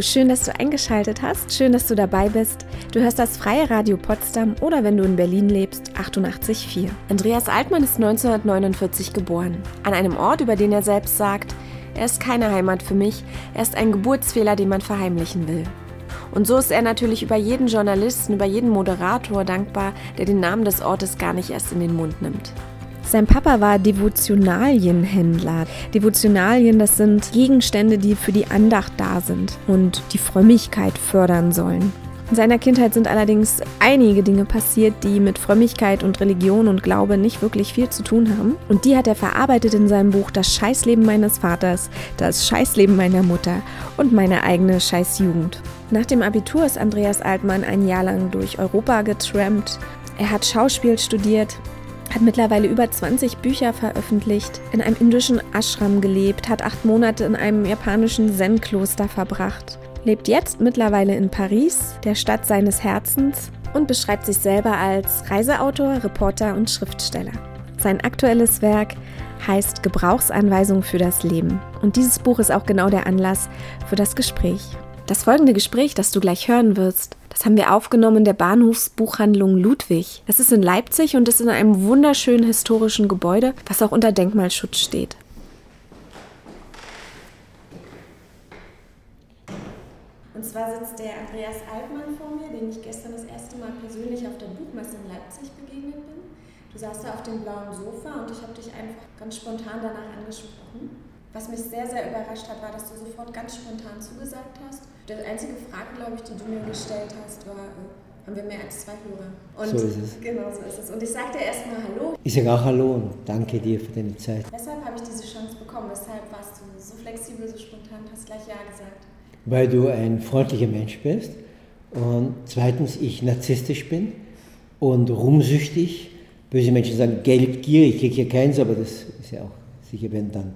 Schön, dass du eingeschaltet hast. Schön, dass du dabei bist. Du hörst das Freie Radio Potsdam oder wenn du in Berlin lebst, 88.4. Andreas Altmann ist 1949 geboren. An einem Ort, über den er selbst sagt, er ist keine Heimat für mich, er ist ein Geburtsfehler, den man verheimlichen will. Und so ist er natürlich über jeden Journalisten, über jeden Moderator dankbar, der den Namen des Ortes gar nicht erst in den Mund nimmt. Sein Papa war Devotionalienhändler. Devotionalien, das sind Gegenstände, die für die Andacht da sind und die Frömmigkeit fördern sollen. In seiner Kindheit sind allerdings einige Dinge passiert, die mit Frömmigkeit und Religion und Glaube nicht wirklich viel zu tun haben. Und die hat er verarbeitet in seinem Buch Das Scheißleben meines Vaters, Das Scheißleben meiner Mutter und meine eigene Scheißjugend. Nach dem Abitur ist Andreas Altmann ein Jahr lang durch Europa getrampt. Er hat Schauspiel studiert, hat mittlerweile über 20 Bücher veröffentlicht, in einem indischen Ashram gelebt, hat acht Monate in einem japanischen Zen-Kloster verbracht, lebt jetzt mittlerweile in Paris, der Stadt seines Herzens, und beschreibt sich selber als Reiseautor, Reporter und Schriftsteller. Sein aktuelles Werk heißt Gebrauchsanweisung für das Leben. Und dieses Buch ist auch genau der Anlass für das Gespräch. Das folgende Gespräch, das du gleich hören wirst, das haben wir aufgenommen in der Bahnhofsbuchhandlung Ludwig. Das ist in Leipzig und ist in einem wunderschönen historischen Gebäude, was auch unter Denkmalschutz steht. Und zwar sitzt der Andreas Altmann vor mir, den ich gestern das erste Mal persönlich auf der Buchmesse in Leipzig begegnet bin. Du saßt da auf dem blauen Sofa und ich habe dich einfach ganz spontan danach angesprochen. Was mich sehr, sehr überrascht hat, war, dass du sofort ganz spontan zugesagt hast. Die einzige Frage, glaube ich, die du mir gestellt hast, war, äh, haben wir mehr als zwei Hörer? Und so ist es. Genau so ist es. Und ich sagte erstmal Hallo. Ich sage auch Hallo und danke dir für deine Zeit. Weshalb habe ich diese Chance bekommen? Weshalb warst du so flexibel, so spontan, hast gleich Ja gesagt? Weil du ein freundlicher Mensch bist und zweitens ich narzisstisch bin und rumsüchtig. Böse Menschen sagen geldgierig, ich kriege hier keins, aber das ist ja auch sicher, wenn dann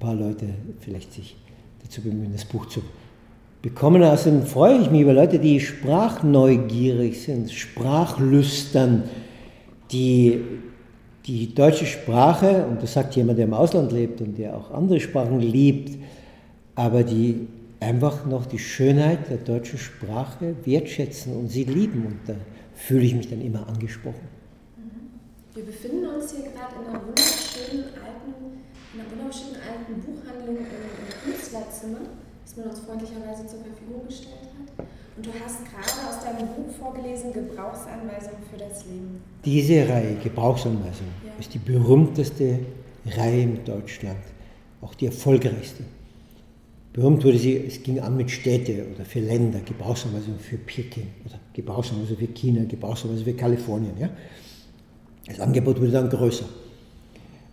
paar Leute vielleicht sich dazu bemühen, das Buch zu bekommen. Außerdem freue ich mich über Leute, die sprachneugierig sind, sprachlüstern, die die deutsche Sprache, und das sagt jemand, der im Ausland lebt und der auch andere Sprachen liebt, aber die einfach noch die Schönheit der deutschen Sprache wertschätzen und sie lieben. Und da fühle ich mich dann immer angesprochen. Wir befinden uns hier gerade in einer wunderschönen in einer wunderschönen alten Buchhandlung im, Künstlerzimmer, das man uns freundlicherweise zur Verfügung gestellt hat. Und du hast gerade aus deinem Buch vorgelesen, Gebrauchsanweisung für das Leben. Diese Reihe, Gebrauchsanweisung, ja. ist die berühmteste Reihe in Deutschland, auch die erfolgreichste. Berühmt wurde sie, es ging an mit Städte oder für Länder, Gebrauchsanweisung für Peking oder Gebrauchsanweisung für China, Gebrauchsanweisung für Kalifornien. Ja? Das Angebot wurde dann größer.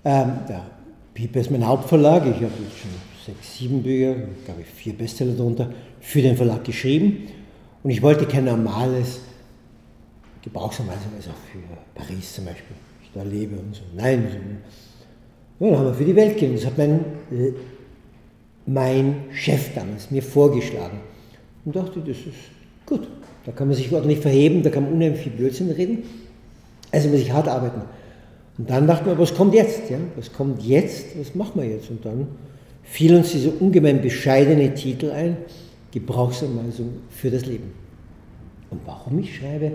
Ähm, der Piper ist mein Hauptverlag. Ich habe schon sechs, sieben Bücher, glaube ich, vier Bestseller darunter, für den Verlag geschrieben. Und ich wollte kein normales Gebrauchsanweisung, also für Paris zum Beispiel, ich da lebe und so. Nein, so. Ja, dann haben wir für die Welt gegeben. Das hat mein, mein Chef damals mir vorgeschlagen. Und dachte, das ist gut. Da kann man sich ordentlich verheben, da kann man unheimlich viel Blödsinn reden. Also muss ich hart arbeiten. Und dann dachten wir, was kommt jetzt? Ja? Was kommt jetzt? Was machen wir jetzt? Und dann fiel uns dieser ungemein bescheidene Titel ein, Gebrauchsanweisung für das Leben. Und warum ich schreibe?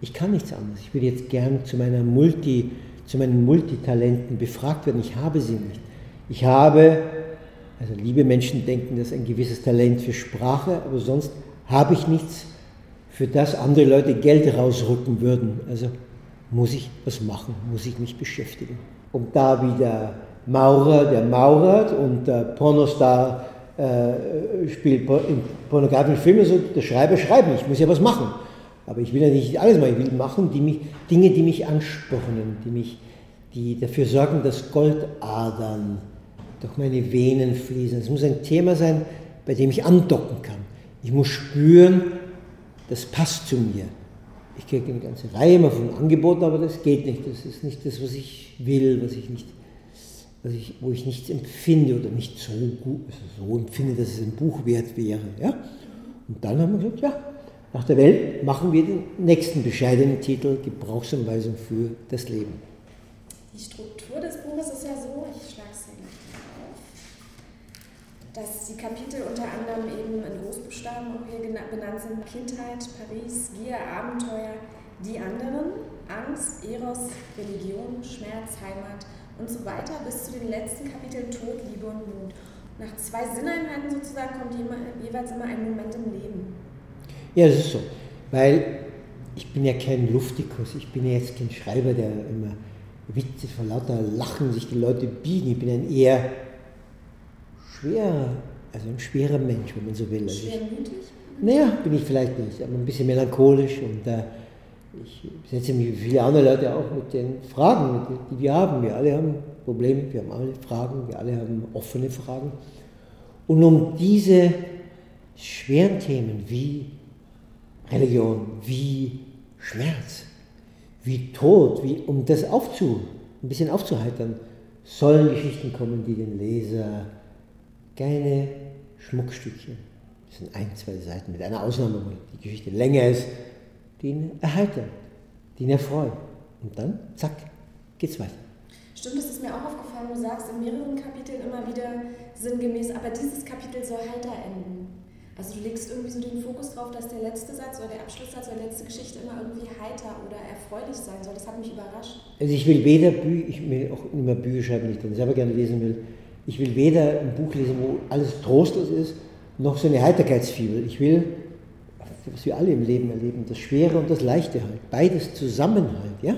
Ich kann nichts anderes. Ich würde jetzt gern zu, meiner Multi, zu meinen Multitalenten befragt werden. Ich habe sie nicht. Ich habe, also liebe Menschen denken, das ist ein gewisses Talent für Sprache, aber sonst habe ich nichts, für das andere Leute Geld rausrücken würden. Also muss ich was machen, muss ich mich beschäftigen. Und da wie der Maurer, der maurert und der Pornostar äh, spielt in pornografischen Filmen, so der Schreiber schreibt, ich muss ja was machen. Aber ich will ja nicht alles machen, ich will machen die mich, Dinge, die mich anspornen, die, mich, die dafür sorgen, dass Goldadern durch meine Venen fließen. Es muss ein Thema sein, bei dem ich andocken kann. Ich muss spüren, das passt zu mir. Ich kriege eine ganze Reihe immer von Angeboten, aber das geht nicht. Das ist nicht das, was ich will, was ich nicht, was ich, wo ich nichts empfinde oder nicht so gut, also so empfinde, dass es ein Buch wert wäre. Ja? Und dann haben wir gesagt, ja, nach der Welt machen wir den nächsten bescheidenen Titel Gebrauchsanweisung für das Leben. Die Struktur des Buches ist ja so, ich schlage es ja gleich dass die Kapitel unter anderem eben in Großbuchstaben auch hier benannt sind. Kindheit, Paris, Gier, Abenteuer, die anderen, Angst, Eros, Religion, Schmerz, Heimat und so weiter bis zu den letzten Kapiteln Tod, Liebe und Mut. Nach zwei Sinneinheiten sozusagen kommt jeweils immer ein Moment im Leben. Ja, das ist so. Weil ich bin ja kein Luftikus, ich bin ja jetzt kein Schreiber, der immer Witze vor lauter Lachen sich die Leute biegen. Ich bin ein eher schwerer, also ein schwerer Mensch, wenn man so will. Also Schwermütig? Naja, bin ich vielleicht nicht, aber ein bisschen melancholisch und äh, ich setze mich wie viele andere Leute auch mit den Fragen, die wir haben. Wir alle haben Probleme, wir haben alle Fragen, wir alle haben offene Fragen. Und um diese schweren Themen wie Religion, wie Schmerz, wie Tod, wie, um das aufzu, ein bisschen aufzuheitern, sollen Geschichten kommen, die den Leser keine Schmuckstückchen, das sind ein, zwei Seiten, mit einer Ausnahme, wo die Geschichte länger ist, die ihn erheitern, die ihn erfreuen. Und dann, zack, geht's weiter. Stimmt, das ist mir auch aufgefallen. Du sagst in mehreren Kapiteln immer wieder sinngemäß, aber dieses Kapitel soll heiter enden. Also du legst irgendwie so den Fokus drauf, dass der letzte Satz oder der Abschlusssatz oder die letzte Geschichte immer irgendwie heiter oder erfreulich sein soll. Das hat mich überrascht. Also ich will weder Bücher, ich will auch immer Bücher schreiben, die ich dann selber gerne lesen will. Ich will weder ein Buch lesen, wo alles trostlos ist, noch so eine Heiterkeitsfibel. Ich will, was wir alle im Leben erleben, das Schwere und das Leichte halt. Beides zusammen halt, ja?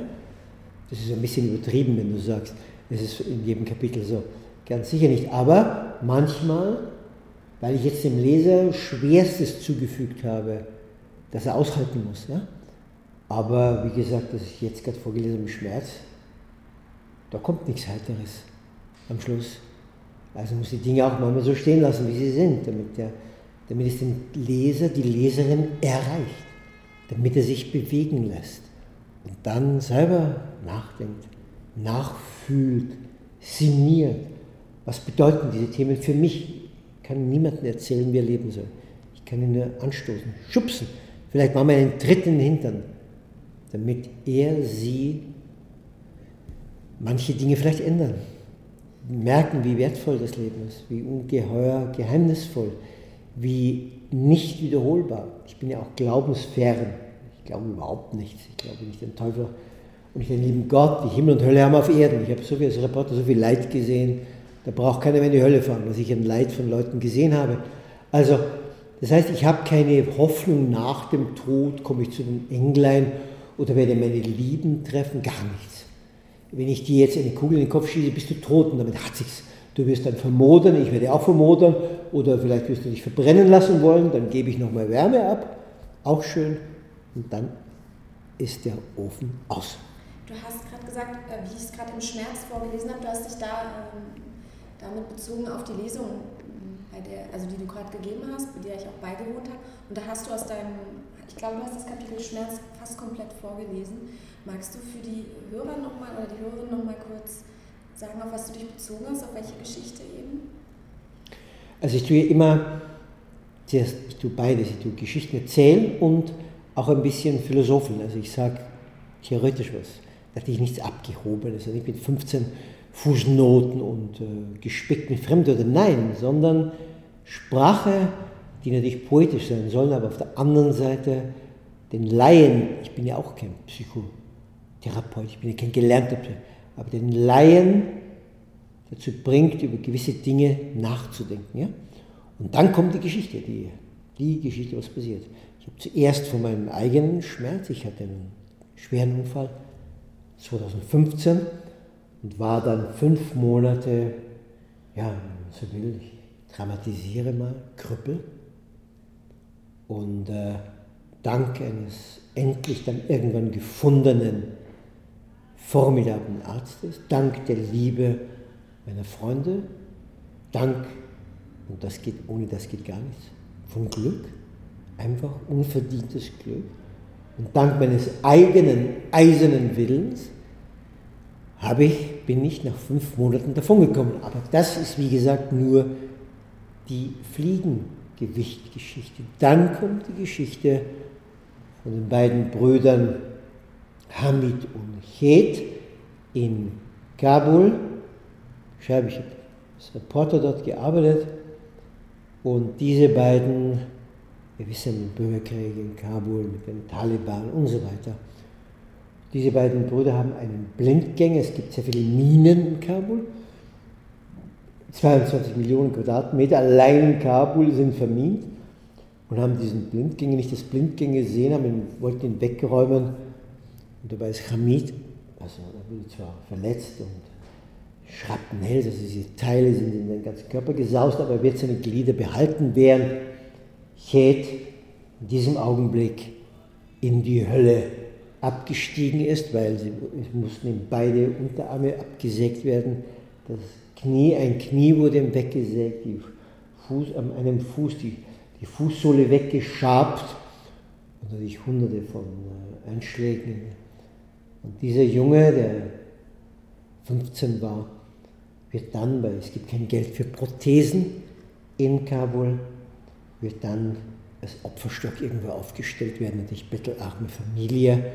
Das ist ein bisschen übertrieben, wenn du sagst, es ist in jedem Kapitel so. Ganz sicher nicht. Aber manchmal weil ich jetzt dem Leser Schwerstes zugefügt habe, das er aushalten muss. Ja? Aber wie gesagt, das ich jetzt gerade vorgelesen habe, Schmerz, da kommt nichts Heiteres am Schluss. Also muss die Dinge auch manchmal so stehen lassen, wie sie sind, damit, der, damit es den Leser, die Leserin erreicht, damit er sich bewegen lässt und dann selber nachdenkt, nachfühlt, sinniert. Was bedeuten diese Themen für mich? kann niemandem erzählen, wie er leben soll. Ich kann ihn nur anstoßen, schubsen, vielleicht machen wir einen Tritt in den Hintern, damit er, sie manche Dinge vielleicht ändern. Merken, wie wertvoll das Leben ist, wie ungeheuer geheimnisvoll, wie nicht wiederholbar. Ich bin ja auch glaubensfern. Ich glaube überhaupt nichts. Ich glaube nicht den Teufel und nicht den lieben Gott. Die Himmel und Hölle haben auf Erden. Ich habe so viel als Reporter so viel Leid gesehen da braucht keiner mehr in die Hölle fahren, was ich an Leid von Leuten gesehen habe. Also, das heißt, ich habe keine Hoffnung nach dem Tod, komme ich zu den Englein oder werde meine Lieben treffen, gar nichts. Wenn ich dir jetzt eine Kugel in den Kopf schieße, bist du tot und damit hat sich's. Du wirst dann vermodern, ich werde auch vermodern oder vielleicht wirst du dich verbrennen lassen wollen, dann gebe ich nochmal Wärme ab, auch schön und dann ist der Ofen aus. Du hast gerade gesagt, äh, wie ich es gerade im Schmerz vorgelesen habe, du hast dich da ähm, damit bezogen auf die Lesung, bei der, also die du gerade gegeben hast, bei der ich auch beigewohnt habe. Und da hast du aus deinem, ich glaube, du hast das Kapitel Schmerz fast komplett vorgelesen. Magst du für die Hörer nochmal oder die Hörerin nochmal kurz sagen, auf was du dich bezogen hast, auf welche Geschichte eben? Also ich tue immer, zuerst, ich tue beides, ich tue Geschichten erzählen und auch ein bisschen philosophen. Also ich sage theoretisch was. Da hatte ich nichts Abgehobenes. Also ich bin 15 Fußnoten und äh, gespickt mit Fremdwörtern. Nein, sondern Sprache, die natürlich poetisch sein soll, aber auf der anderen Seite den Laien, ich bin ja auch kein Psychotherapeut, ich bin ja kein gelernter Psychotherapeut, aber den Laien dazu bringt, über gewisse Dinge nachzudenken. Ja? Und dann kommt die Geschichte, die, die Geschichte, was passiert. Ich habe zuerst von meinem eigenen Schmerz, ich hatte einen schweren Unfall 2015 und war dann fünf Monate, ja, so will ich dramatisiere mal, Krüppel. Und äh, dank eines endlich dann irgendwann gefundenen, formidablen Arztes, dank der Liebe meiner Freunde, dank, und das geht, ohne das geht gar nichts, von Glück, einfach unverdientes Glück, und dank meines eigenen eisernen Willens, habe ich, bin ich nach fünf Monaten davongekommen. Aber das ist, wie gesagt, nur die Fliegengewichtgeschichte. Dann kommt die Geschichte von den beiden Brüdern Hamid und Chet in Kabul. Ich habe als Reporter dort gearbeitet. Und diese beiden, wir wissen, Bürgerkriege in Kabul mit den Taliban und so weiter. Diese beiden Brüder haben einen Blindgänger, es gibt sehr viele Minen in Kabul. 22 Millionen Quadratmeter allein in Kabul sind vermint und haben diesen Blindgänger nicht das Blindgänger gesehen, haben wollten ihn wegräumen. Und dabei ist Hamid, also er wurde zwar verletzt und Schrapnell, also diese Teile sind in den ganzen Körper gesaust, aber er wird seine Glieder behalten, während Chet in diesem Augenblick in die Hölle abgestiegen ist, weil sie mussten ihm beide Unterarme abgesägt werden. Das Knie, ein Knie wurde ihm weggesägt, die Fuß, an einem Fuß die, die Fußsohle weggeschabt und natürlich hunderte von äh, Einschlägen. Und dieser Junge, der 15 war, wird dann, weil es gibt kein Geld für Prothesen in Kabul, wird dann als Opferstock irgendwo aufgestellt werden, natürlich bettelarme Familie.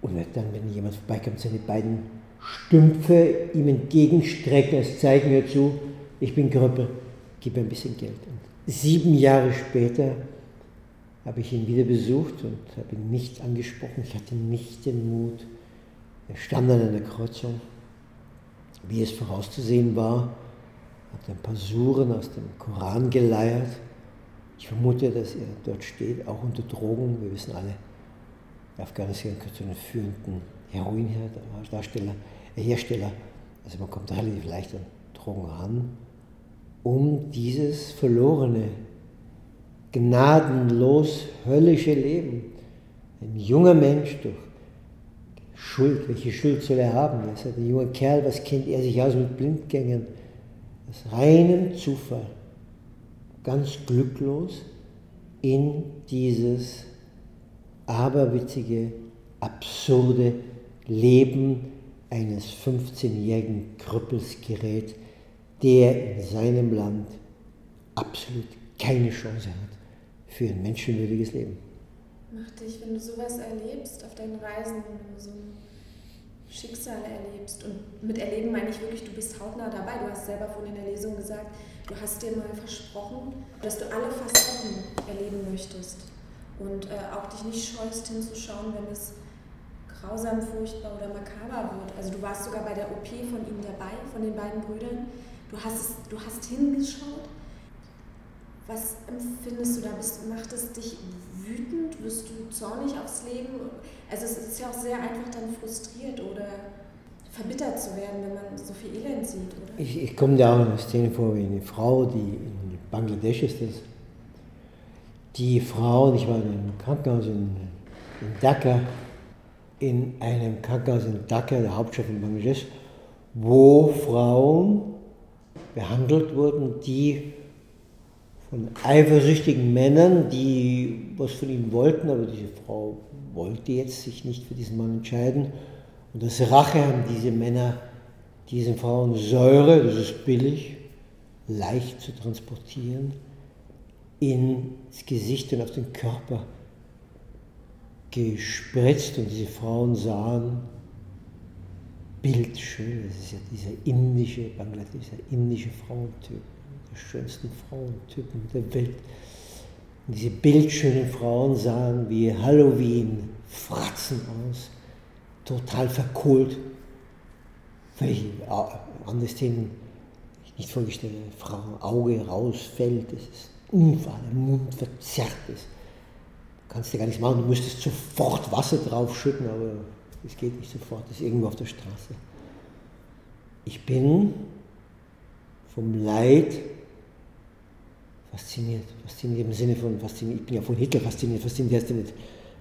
Und wird dann, wenn jemand vorbeikommt, seine beiden Stümpfe ihm entgegenstrecken, als zeigen wir zu, ich bin Krüppel, gib mir ein bisschen Geld. Und sieben Jahre später habe ich ihn wieder besucht und habe ihn nicht angesprochen, ich hatte nicht den Mut. Er stand an einer Kreuzung wie es vorauszusehen war, hat ein paar Suren aus dem Koran geleiert. Ich vermute, dass er dort steht, auch unter Drogen. Wir wissen alle, Afghanistan gehört zu den führenden Heroinhersteller, Hersteller. Also man kommt relativ leicht an Drogen ran, um dieses verlorene, gnadenlos höllische Leben, ein junger Mensch durch Schuld, welche Schuld soll er haben? Er ist ein junger Kerl, was kennt er sich aus mit Blindgängern? Aus reinem Zufall, ganz glücklos in dieses aberwitzige, absurde Leben eines 15-jährigen Krüppels gerät, der in seinem Land absolut keine Chance hat für ein menschenwürdiges Leben. Macht dich, wenn du sowas erlebst auf deinen Reisen, wenn du so Schicksale erlebst, und mit Erleben meine ich wirklich, du bist hautnah dabei. Du hast selber vorhin in der Lesung gesagt, du hast dir mal versprochen, dass du alle Facetten erleben möchtest und äh, auch dich nicht scheust hinzuschauen, wenn es grausam, furchtbar oder makaber wird. Also du warst sogar bei der OP von ihnen dabei, von den beiden Brüdern. Du hast, du hast hingeschaut. Was empfindest du da? Macht es dich wütend? Wirst du zornig aufs Leben? Also es ist ja auch sehr einfach dann frustriert oder verbittert zu werden, wenn man so viel Elend sieht, oder? Ich, ich komme da auch in eine Szene vor, wie eine Frau, die in Bangladesch ist das. Die Frau, ich war in einem Krankenhaus in, in Dhaka, in einem Krankenhaus in Dhaka, der Hauptstadt von Bangladesch, wo Frauen behandelt wurden, die von eifersüchtigen Männern, die was von ihm wollten, aber diese Frau wollte jetzt sich nicht für diesen Mann entscheiden. Und als Rache haben diese Männer diesen Frauen Säure, das ist billig, leicht zu transportieren, ins Gesicht und auf den Körper gespritzt und diese Frauen sahen bildschön, das ist ja dieser indische, Bangladesch, dieser indische Frauentyp schönsten Frauentypen der Welt. Und diese bildschönen Frauen sahen wie Halloween-Fratzen aus, total verkohlt. Völlig anderes Themen ich nicht vorgestellt Frau Auge rausfällt, das ist Unfall, der Mund verzerrt ist. Du kannst dir gar nichts machen, du müsstest sofort Wasser draufschütten, aber es geht nicht sofort, das ist irgendwo auf der Straße. Ich bin vom Leid fasziniert. Fasziniert im Sinne von fasziniert. Ich bin ja von Hitler fasziniert. Fasziniert heißt ja nicht.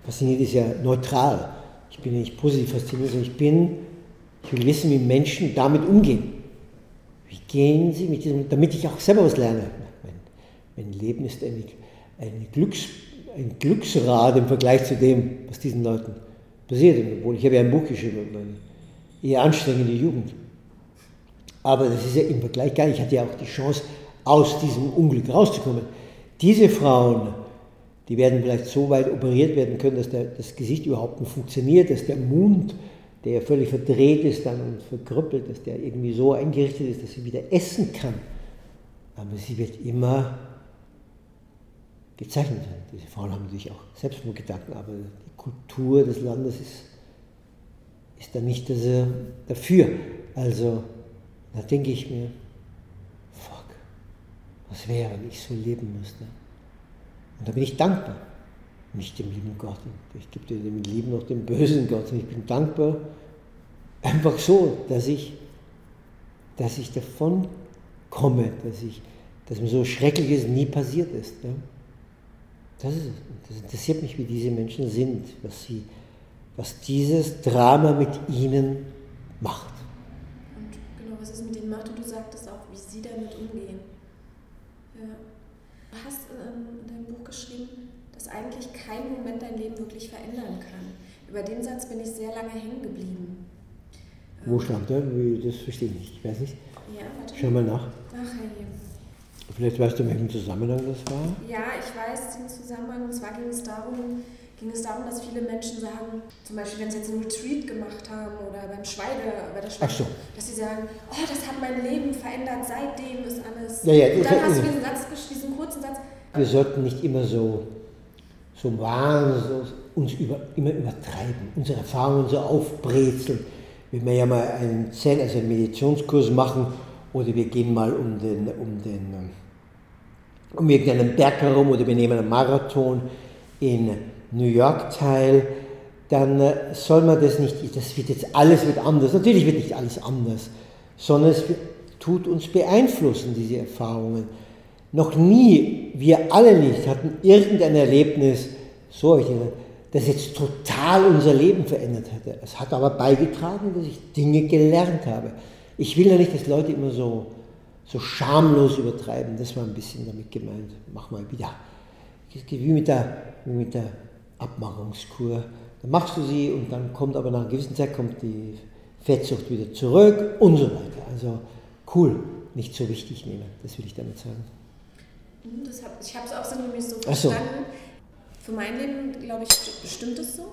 Fasziniert ist ja neutral. Ich bin ja nicht positiv fasziniert, sondern ich bin, ich will wissen, wie Menschen damit umgehen. Wie gehen sie mit diesem, damit ich auch selber was lerne. Mein, mein Leben ist eine, eine Glücks, ein Glücksrad im Vergleich zu dem, was diesen Leuten passiert. Obwohl ich habe ja ein Buch geschrieben über eine eher anstrengende Jugend. Aber das ist ja im Vergleich gar nicht. Ich hatte ja auch die Chance, aus diesem Unglück rauszukommen. Diese Frauen, die werden vielleicht so weit operiert werden können, dass der, das Gesicht überhaupt nicht funktioniert, dass der Mund, der völlig verdreht ist dann und verkrüppelt, dass der irgendwie so eingerichtet ist, dass sie wieder essen kann. Aber sie wird immer gezeichnet werden. Diese Frauen haben natürlich auch Selbstmordgedanken, aber die Kultur des Landes ist, ist da nicht dafür. Also da denke ich mir, was wäre, wenn ich so leben müsste? Und da bin ich dankbar. Nicht dem lieben Gott. Ich gebe dir dem lieben noch dem bösen Gott. Ich bin dankbar, einfach so, dass ich, dass ich davon komme, dass, ich, dass mir so Schreckliches nie passiert ist. Ja? Das ist Das interessiert mich, wie diese Menschen sind, was, sie, was dieses Drama mit ihnen macht. Und genau, was es mit ihnen macht, und du sagtest auch, wie sie damit umgehen. Hast ähm, in deinem Buch geschrieben, dass eigentlich kein Moment dein Leben wirklich verändern kann. Über den Satz bin ich sehr lange hängen geblieben. Wo stand der? Das verstehe ich nicht. Ich weiß nicht. Ja, warte. Schau mal nach. Ach, hey. Vielleicht weißt du, in welchem Zusammenhang das war? Ja, ich weiß den Zusammenhang. Und zwar ging es darum, ging es darum, dass viele Menschen sagen, zum Beispiel, wenn sie jetzt einen Retreat gemacht haben oder beim Schweige, bei der Schweige, so. dass sie sagen, oh, das hat mein Leben verändert, seitdem ist alles. Ja, ja, und dann hast du diesen Satz, diesen kurzen Satz. Wir sollten nicht immer so, so wahnsinnig uns über, immer übertreiben, unsere Erfahrungen so aufbrezeln. Wenn wir ja mal einen Zen, also einen Meditationskurs machen oder wir gehen mal um den, um den um irgendeinen Berg herum oder wir nehmen einen Marathon in New York teil, dann äh, soll man das nicht, das wird jetzt alles wird anders. Natürlich wird nicht alles anders, sondern es tut uns beeinflussen, diese Erfahrungen. Noch nie, wir alle nicht, hatten irgendein Erlebnis, so das jetzt total unser Leben verändert hätte. Es hat aber beigetragen, dass ich Dinge gelernt habe. Ich will ja nicht, dass Leute immer so so schamlos übertreiben. Das war ein bisschen damit gemeint. Mach mal wieder. Wie mit der, wie mit der Abmachungskur. Dann machst du sie und dann kommt aber nach einer gewissen Zeit kommt die Fettsucht wieder zurück und so weiter. Also cool, nicht so wichtig nehmen, das will ich damit sagen. Mhm, hab, ich habe es auch so nämlich so verstanden. So. Für mein Leben, glaube ich, bestimmt es so.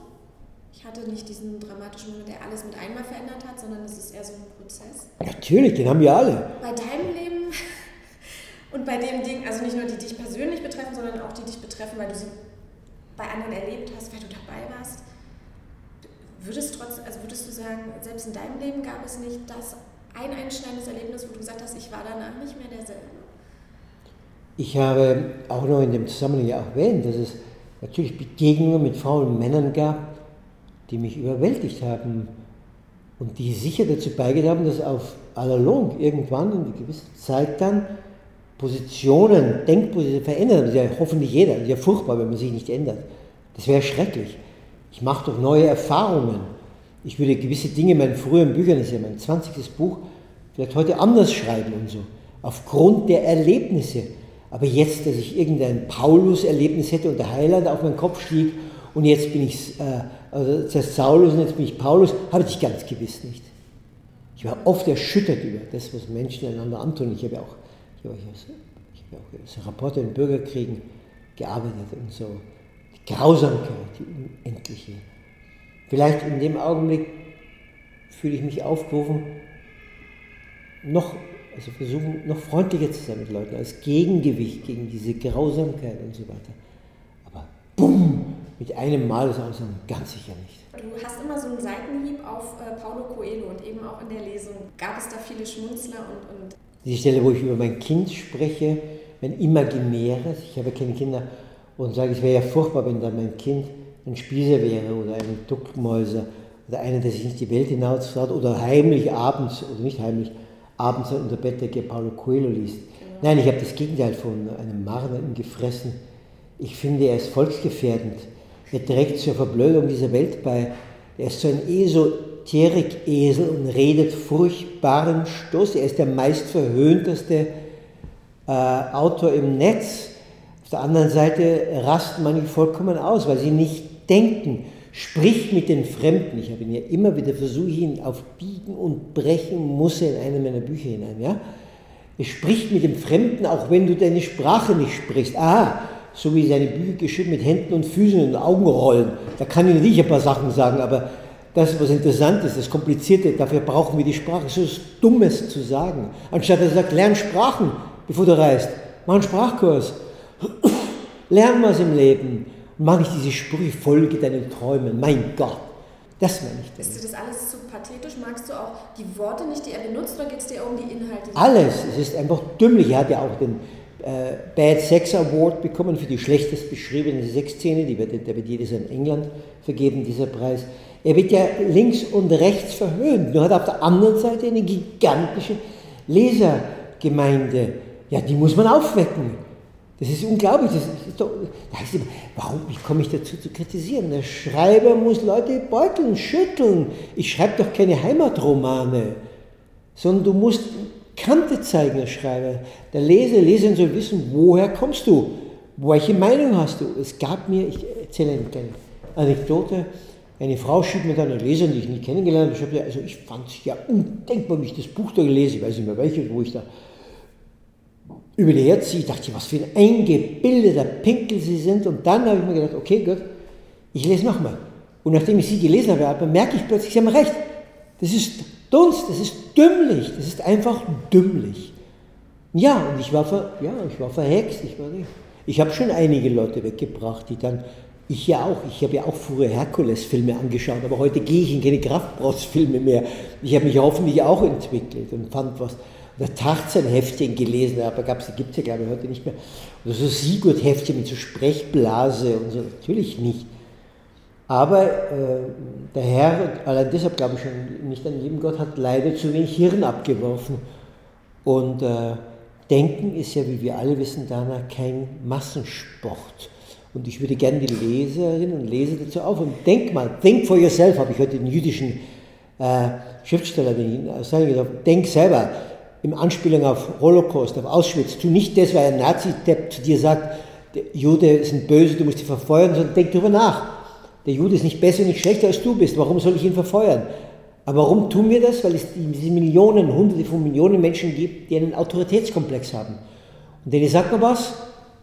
Ich hatte nicht diesen dramatischen Moment, der alles mit einmal verändert hat, sondern es ist eher so ein Prozess. Natürlich, den haben wir alle. Bei deinem Leben und bei dem Ding, also nicht nur die dich persönlich betreffen, sondern auch die dich betreffen, weil du sie bei anderen erlebt hast, weil du dabei warst. Würdest, trotz, also würdest du sagen, selbst in deinem Leben gab es nicht das ein einschneidendes Erlebnis, wo du gesagt hast, ich war danach nicht mehr derselbe? Ich habe auch noch in dem Zusammenhang ja erwähnt, dass es natürlich Begegnungen mit Frauen und Männern gab, die mich überwältigt haben und die sicher dazu beigetragen haben, dass auf allalong irgendwann in einer gewissen Zeit dann Positionen, Denkpositionen verändern. Das ist ja hoffentlich jeder. Das ist ja furchtbar, wenn man sich nicht ändert. Das wäre schrecklich. Ich mache doch neue Erfahrungen. Ich würde gewisse Dinge in meinen früheren Büchern, das ist ja mein 20. Buch, vielleicht heute anders schreiben und so. Aufgrund der Erlebnisse. Aber jetzt, dass ich irgendein Paulus-Erlebnis hätte und der Heiland auf meinen Kopf stieg und jetzt bin ich äh, also zuerst Saulus und jetzt bin ich Paulus, habe ich ganz gewiss nicht. Ich war oft erschüttert über das, was Menschen einander antun. Ich habe ja auch, ich habe auch als Reporter in Bürgerkriegen gearbeitet und so. Die Grausamkeit, die unendliche. Vielleicht in dem Augenblick fühle ich mich aufgerufen, noch, also versuchen, noch freundlicher zu sein mit Leuten, als Gegengewicht gegen diese Grausamkeit und so weiter. Aber bumm, mit einem Mal ist alles ganz sicher nicht. Du hast immer so einen Seitenhieb auf äh, Paulo Coelho und eben auch in der Lesung. Gab es da viele Schmunzler und, und Die Stelle, wo ich über mein Kind spreche, mein imaginäres, ich habe keine Kinder, und sage, es wäre ja furchtbar, wenn da mein Kind ein Spießer wäre oder ein Duckmäuser oder einer, der sich nicht die Welt hinausfährt oder heimlich abends, oder nicht heimlich, abends unter Bettdecke Paulo Coelho liest. Genau. Nein, ich habe das Gegenteil von einem Marder gefressen. Ich finde, er ist volksgefährdend. Er trägt zur Verblödung dieser Welt bei. Er ist so ein Esoterik-Esel und redet furchtbaren Stoß. Er ist der meistverhöhnteste äh, Autor im Netz. Auf der anderen Seite rasten manche vollkommen aus, weil sie nicht denken. Spricht mit den Fremden. Ich habe ihn ja immer wieder versucht, ihn auf Biegen und Brechen muss er in eine meiner Bücher hinein. Ja? Er spricht mit dem Fremden, auch wenn du deine Sprache nicht sprichst. Ah, so wie seine Bücher geschrieben mit Händen und Füßen und Augenrollen. Da kann ich natürlich ein paar Sachen sagen, aber das, was interessant ist, das Komplizierte, dafür brauchen wir die Sprache. So ist Dummes zu sagen. Anstatt er sagt, lern Sprachen, bevor du reist. Mach einen Sprachkurs. lern was im Leben. Und mache ich diese Sprüche, folge deinen Träumen. Mein Gott, das meine ich denn. Ist dir das alles zu pathetisch? Magst du auch die Worte nicht, die er benutzt, oder geht es dir um die Inhalte? Alles. Es ist einfach dümmlich. Er hat ja auch den äh, Bad Sex Award bekommen für die schlechtest beschriebene Sexszene. Die wird, der wird jedes Jahr in England vergeben, dieser Preis. Er wird ja links und rechts verhöhnt. Nur hat auf der anderen Seite eine gigantische Lesergemeinde. Ja, die muss man aufwecken. Das ist unglaublich. Das ist doch, da heißt immer, warum, wie komme ich dazu zu kritisieren? Der Schreiber muss Leute beuteln, schütteln. Ich schreibe doch keine Heimatromane, sondern du musst Kante zeigen als Schreiber. Der Leser, Leserin soll wissen, woher kommst du? Welche Meinung hast du? Es gab mir, ich erzähle eine kleine Anekdote, eine Frau schrieb mir dann eine Leserin, die ich nie kennengelernt habe, also ich fand es ja undenkbar, wie ich das Buch da gelesen, ich weiß nicht mehr welches, wo ich da über die herziehe, ich dachte, was für ein eingebildeter Pinkel sie sind und dann habe ich mir gedacht, okay, gut, ich lese nochmal. Und nachdem ich sie gelesen habe, merke ich plötzlich, sie haben recht. Das ist Dunst, das ist dümmlich, das ist einfach dümmlich. Ja, und ich war, ver, ja, ich war verhext, ich war nicht. Ich habe schon einige Leute weggebracht, die dann, ich ja auch, ich habe ja auch früher Herkules-Filme angeschaut, aber heute gehe ich in keine Kraftbrautsfilme mehr. Ich habe mich hoffentlich auch entwickelt und fand was. Oder Tarzan-Heftchen gelesen, aber gibt es ja glaube ich heute nicht mehr. Oder so Sigurd-Heftchen mit so Sprechblase und so, natürlich nicht. Aber äh, der Herr, allein deshalb glaube ich schon nicht an lieben Gott, hat leider zu wenig Hirn abgeworfen. Und äh, Denken ist ja, wie wir alle wissen, danach kein Massensport. Und ich würde gerne die Leserinnen und Leser dazu aufrufen. Denk mal, think for yourself, habe ich heute den jüdischen äh, Schriftsteller den sagen gedacht. Denk selber, im Anspielung auf Holocaust, auf Auschwitz, tu nicht das, weil ein Nazi-Depp zu dir sagt, Jude sind böse, du musst sie verfeuern, sondern denk darüber nach. Der Jude ist nicht besser und nicht schlechter als du bist. Warum soll ich ihn verfeuern? Aber warum tun wir das? Weil es diese Millionen, hunderte von Millionen Menschen gibt, die einen Autoritätskomplex haben. Und denen sagt man was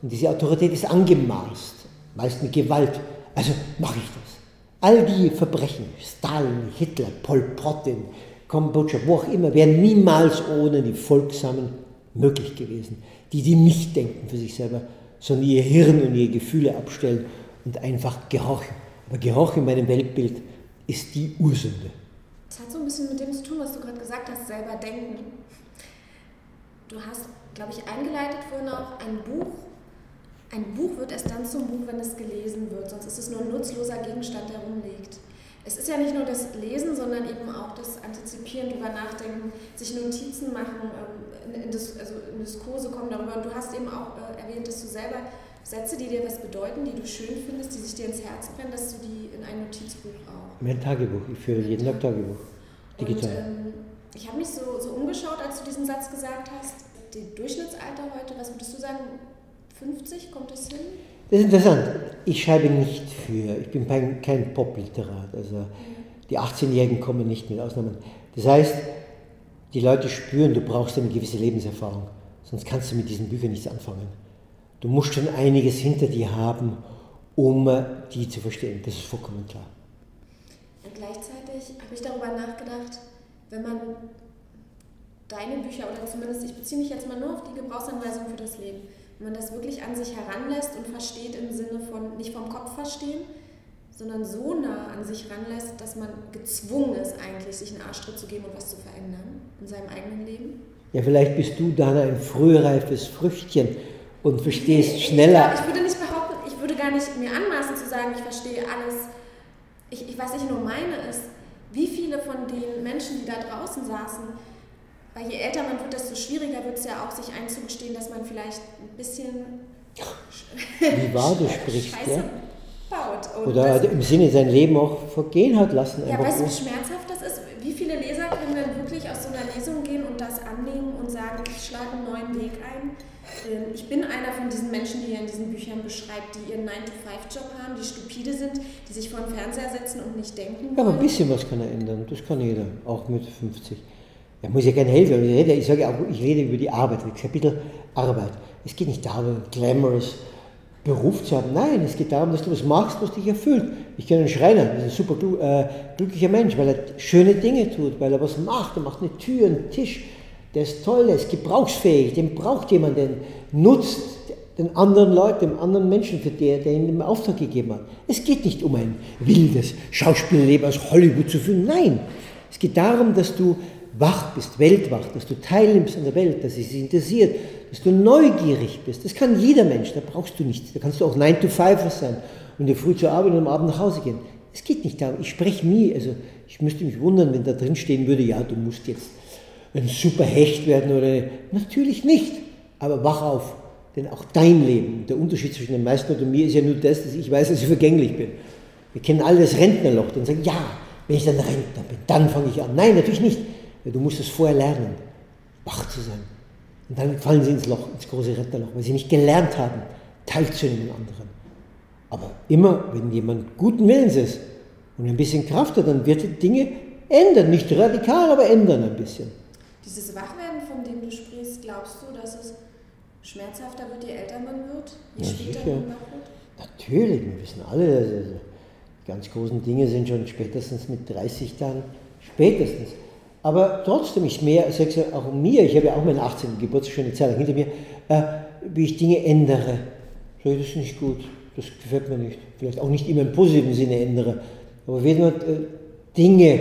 und diese Autorität ist angemaßt, meist mit Gewalt. Also mache ich das. All die Verbrechen, Stalin, Hitler, Pol Pot in Kambodscha, wo auch immer, wären niemals ohne die Folgsamen möglich gewesen, die, die nicht denken für sich selber, sondern ihr Hirn und ihre Gefühle abstellen und einfach gehorchen. Aber Gehorchen in meinem Weltbild ist die Ursünde. Das hat so ein bisschen mit dem zu tun, was du gerade gesagt hast, selber denken. Du hast, glaube ich, eingeleitet vorhin auch ein Buch. Ein Buch wird erst dann zum Buch, wenn es gelesen wird, sonst ist es nur ein nutzloser Gegenstand, der rumliegt. Es ist ja nicht nur das Lesen, sondern eben auch das Antizipieren, darüber nachdenken, sich Notizen machen, ähm, in, das, also in Diskurse kommen darüber. Und du hast eben auch äh, erwähnt, dass du selber Sätze, die dir was bedeuten, die du schön findest, die sich dir ins Herz brennen, dass du die in ein Notizbuch auch. Mein Tagebuch, ich führe jeden Tag Tagebuch. Digital. Und, ähm, ich habe mich so, so umgeschaut, als du diesen Satz gesagt hast. Die Durchschnittsalter heute, was würdest du sagen? 50, kommt das hin? Das ist interessant. Ich schreibe nicht für, ich bin kein, kein Popliterat. Also mhm. die 18-Jährigen kommen nicht mit Ausnahmen. Das heißt, die Leute spüren, du brauchst eine gewisse Lebenserfahrung. Sonst kannst du mit diesen Büchern nichts anfangen. Du musst schon einiges hinter dir haben, um die zu verstehen. Das ist vollkommen klar. Und gleichzeitig habe ich darüber nachgedacht, wenn man deine Bücher, oder zumindest ich beziehe mich jetzt mal nur auf die Gebrauchsanweisung für das Leben, man das wirklich an sich heranlässt und versteht im Sinne von nicht vom Kopf verstehen, sondern so nah an sich ranlässt, dass man gezwungen ist, eigentlich sich einen Arschtritt zu geben und was zu verändern in seinem eigenen Leben. Ja, vielleicht bist du dann ein frühreifes Früchtchen und verstehst schneller. Ich, ich würde nicht behaupten, ich würde gar nicht mir anmaßen zu sagen, ich verstehe alles. Ich, ich, was ich nur meine ist, wie viele von den Menschen, die da draußen saßen, weil je älter man wird, desto schwieriger wird es ja auch, sich einzugestehen, dass man vielleicht ein bisschen wie wahr du sprichst, Scheiße ja? baut. Und Oder im Sinne sein Leben auch vergehen hat lassen. Ja, weißt du, wie schmerzhaft das ist? Wie viele Leser können dann wirklich aus so einer Lesung gehen und das annehmen und sagen, ich schlage einen neuen Weg ein? Ähm, ich bin einer von diesen Menschen, die er in diesen Büchern beschreibt, die ihren 9-to-5-Job haben, die stupide sind, die sich vor den Fernseher setzen und nicht denken. Ja, aber ein bisschen was kann er ändern. Das kann jeder, auch mit 50. Er muss ja gerne helfen. Ich sage auch, ich rede über die Arbeit, das Kapitel Arbeit. Es geht nicht darum, glamorous Beruf zu haben. Nein, es geht darum, dass du was machst, was dich erfüllt. Ich kenne einen Schreiner, das ist ein super äh, glücklicher Mensch, weil er schöne Dinge tut, weil er was macht. Er macht eine Tür, einen Tisch, der ist toll, der ist gebrauchsfähig, den braucht jemand, der nutzt, den anderen Leuten, dem anderen Menschen, für der, der ihn den Auftrag gegeben hat. Es geht nicht um ein wildes Schauspielleben aus Hollywood zu führen. Nein, es geht darum, dass du wach bist, weltwach, dass du teilnimmst an der Welt, dass es dich interessiert, dass du neugierig bist. Das kann jeder Mensch, da brauchst du nichts. Da kannst du auch 9 to 5 sein und dir früh zur Arbeit und am Abend nach Hause gehen. Es geht nicht darum, ich spreche nie, also ich müsste mich wundern, wenn da drin stehen würde, ja, du musst jetzt ein super Hecht werden oder natürlich nicht, aber wach auf, denn auch dein Leben, der Unterschied zwischen dem Meister und mir ist ja nur das, dass ich weiß, dass ich vergänglich bin. Wir kennen alle das Rentnerloch und sagen, ja, wenn ich dann Rentner bin, dann fange ich an. Nein, natürlich nicht. Du musst es vorher lernen, wach zu sein. Und dann fallen sie ins Loch, ins große Rentnerloch, weil sie nicht gelernt haben, teilzunehmen an anderen. Aber immer, wenn jemand guten Willens ist und ein bisschen Kraft hat, dann wird die Dinge ändern. Nicht radikal, aber ändern ein bisschen. Dieses Wachwerden, von dem du sprichst, glaubst du, dass es schmerzhafter wird, je älter man wird, je ja, später sicher. man wird? Natürlich, wir wissen alle, also die ganz großen Dinge sind schon spätestens mit 30 dann, spätestens. Aber trotzdem, ich mehr, ich sage ja auch mir, ich habe ja auch meinen 18. Geburtstag schon eine Zeit hinter mir, äh, wie ich Dinge ändere. So, das ist nicht gut, das gefällt mir nicht. Vielleicht auch nicht immer im positiven Sinne ändere. Aber wenn man äh, Dinge,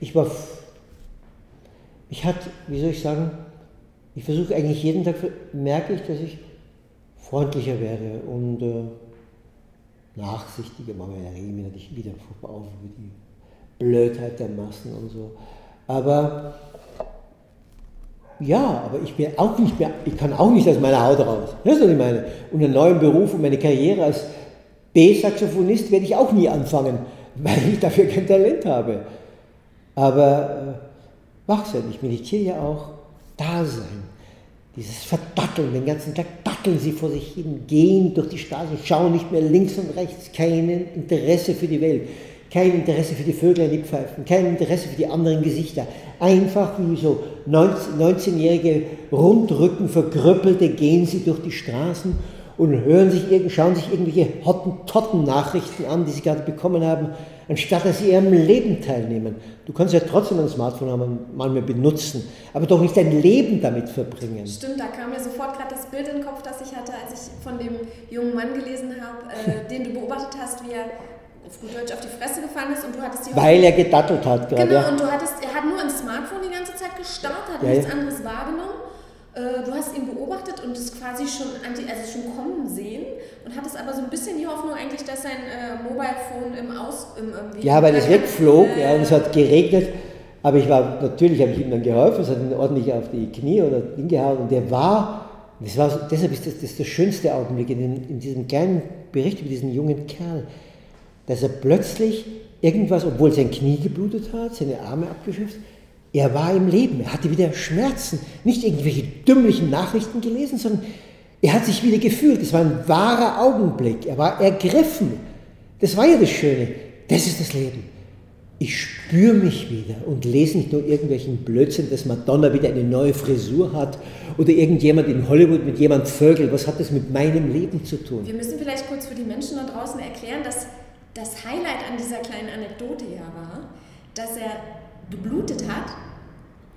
ich war, ich hatte, wie soll ich sagen, ich versuche eigentlich jeden Tag, merke ich, dass ich freundlicher wäre und äh, nachsichtiger. Manchmal rege ich mich natürlich wieder auf über die Blödheit der Massen und so. Aber ja, aber ich bin auch nicht mehr, ich kann auch nicht aus meiner Haut raus. Das ist was ich meine. Und einen neuen Beruf und meine Karriere als B-Saxophonist werde ich auch nie anfangen, weil ich dafür kein Talent habe. Aber äh, wach sein, ich meditiere ja auch, da sein. Dieses Verdatteln, den ganzen Tag datteln sie vor sich hin, gehen durch die Straße, schauen nicht mehr links und rechts, kein Interesse für die Welt kein Interesse für die Vögel, die pfeifen, kein Interesse für die anderen Gesichter. Einfach wie so 19-jährige Rundrücken verkrüppelte gehen sie durch die Straßen und hören sich, schauen sich irgendwelche Hottentotten-Nachrichten an, die sie gerade bekommen haben, anstatt dass sie ihrem Leben teilnehmen. Du kannst ja trotzdem ein Smartphone haben, manchmal benutzen, aber doch nicht dein Leben damit verbringen. Stimmt, da kam mir sofort gerade das Bild in den Kopf, das ich hatte, als ich von dem jungen Mann gelesen habe, äh, den du beobachtet hast, wie er auf gut Deutsch auf die Fresse gefallen ist und du hattest die Weil er gedattelt hat gerade. Genau, und du hattest, er hat nur ins Smartphone die ganze Zeit gestarrt, hat ja, nichts ja. anderes wahrgenommen. Äh, du hast ihn beobachtet und es quasi schon, also schon kommen sehen und hattest aber so ein bisschen die Hoffnung eigentlich, dass sein äh, Mobile Phone im Aus... Im, im ja, weil es wegflog äh, ja, und es hat geregnet. Aber ich war, natürlich habe ich ihm dann geholfen, es hat ihn ordentlich auf die Knie oder hingehauen und der war, das war deshalb ist das, das der schönste Augenblick in, in diesem kleinen Bericht über diesen jungen Kerl dass er plötzlich irgendwas, obwohl sein Knie geblutet hat, seine Arme abgeschöpft, er war im Leben, er hatte wieder Schmerzen, nicht irgendwelche dümmlichen Nachrichten gelesen, sondern er hat sich wieder gefühlt. Es war ein wahrer Augenblick, er war ergriffen. Das war ja das Schöne, das ist das Leben. Ich spüre mich wieder und lese nicht nur irgendwelchen Blödsinn, dass Madonna wieder eine neue Frisur hat oder irgendjemand in Hollywood mit jemand vögelt. Was hat das mit meinem Leben zu tun? Wir müssen vielleicht kurz für die Menschen da draußen erklären, dass das Highlight an dieser kleinen Anekdote ja war, dass er geblutet hat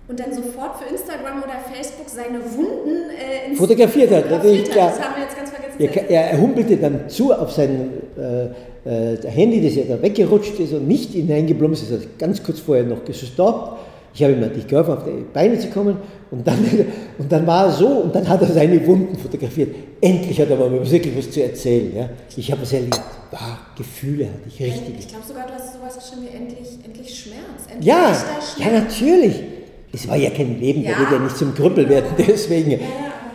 und dann sofort für Instagram oder Facebook seine Wunden äh, fotografiert hat. Fotografiert hat. Das haben wir jetzt ganz vergessen. Er, er humpelte dann zu auf sein äh, äh, Handy, das ja da weggerutscht ist und nicht hineingeblumst ist. Also ganz kurz vorher noch gestoppt ich habe ihm natürlich geholfen, auf die Beine zu kommen und dann, und dann war er so und dann hat er seine Wunden fotografiert. Endlich hat er mal wirklich was zu erzählen. Ja. Ich habe es erlebt. War Gefühle hatte ich richtig. Ich glaube sogar, du hast sowas schon wie endlich, endlich Schmerz. Endlich ja, Schmerz. ja, natürlich. Es war ja kein Leben, ja. der wird ja nicht zum Krüppel werden, deswegen. Ja,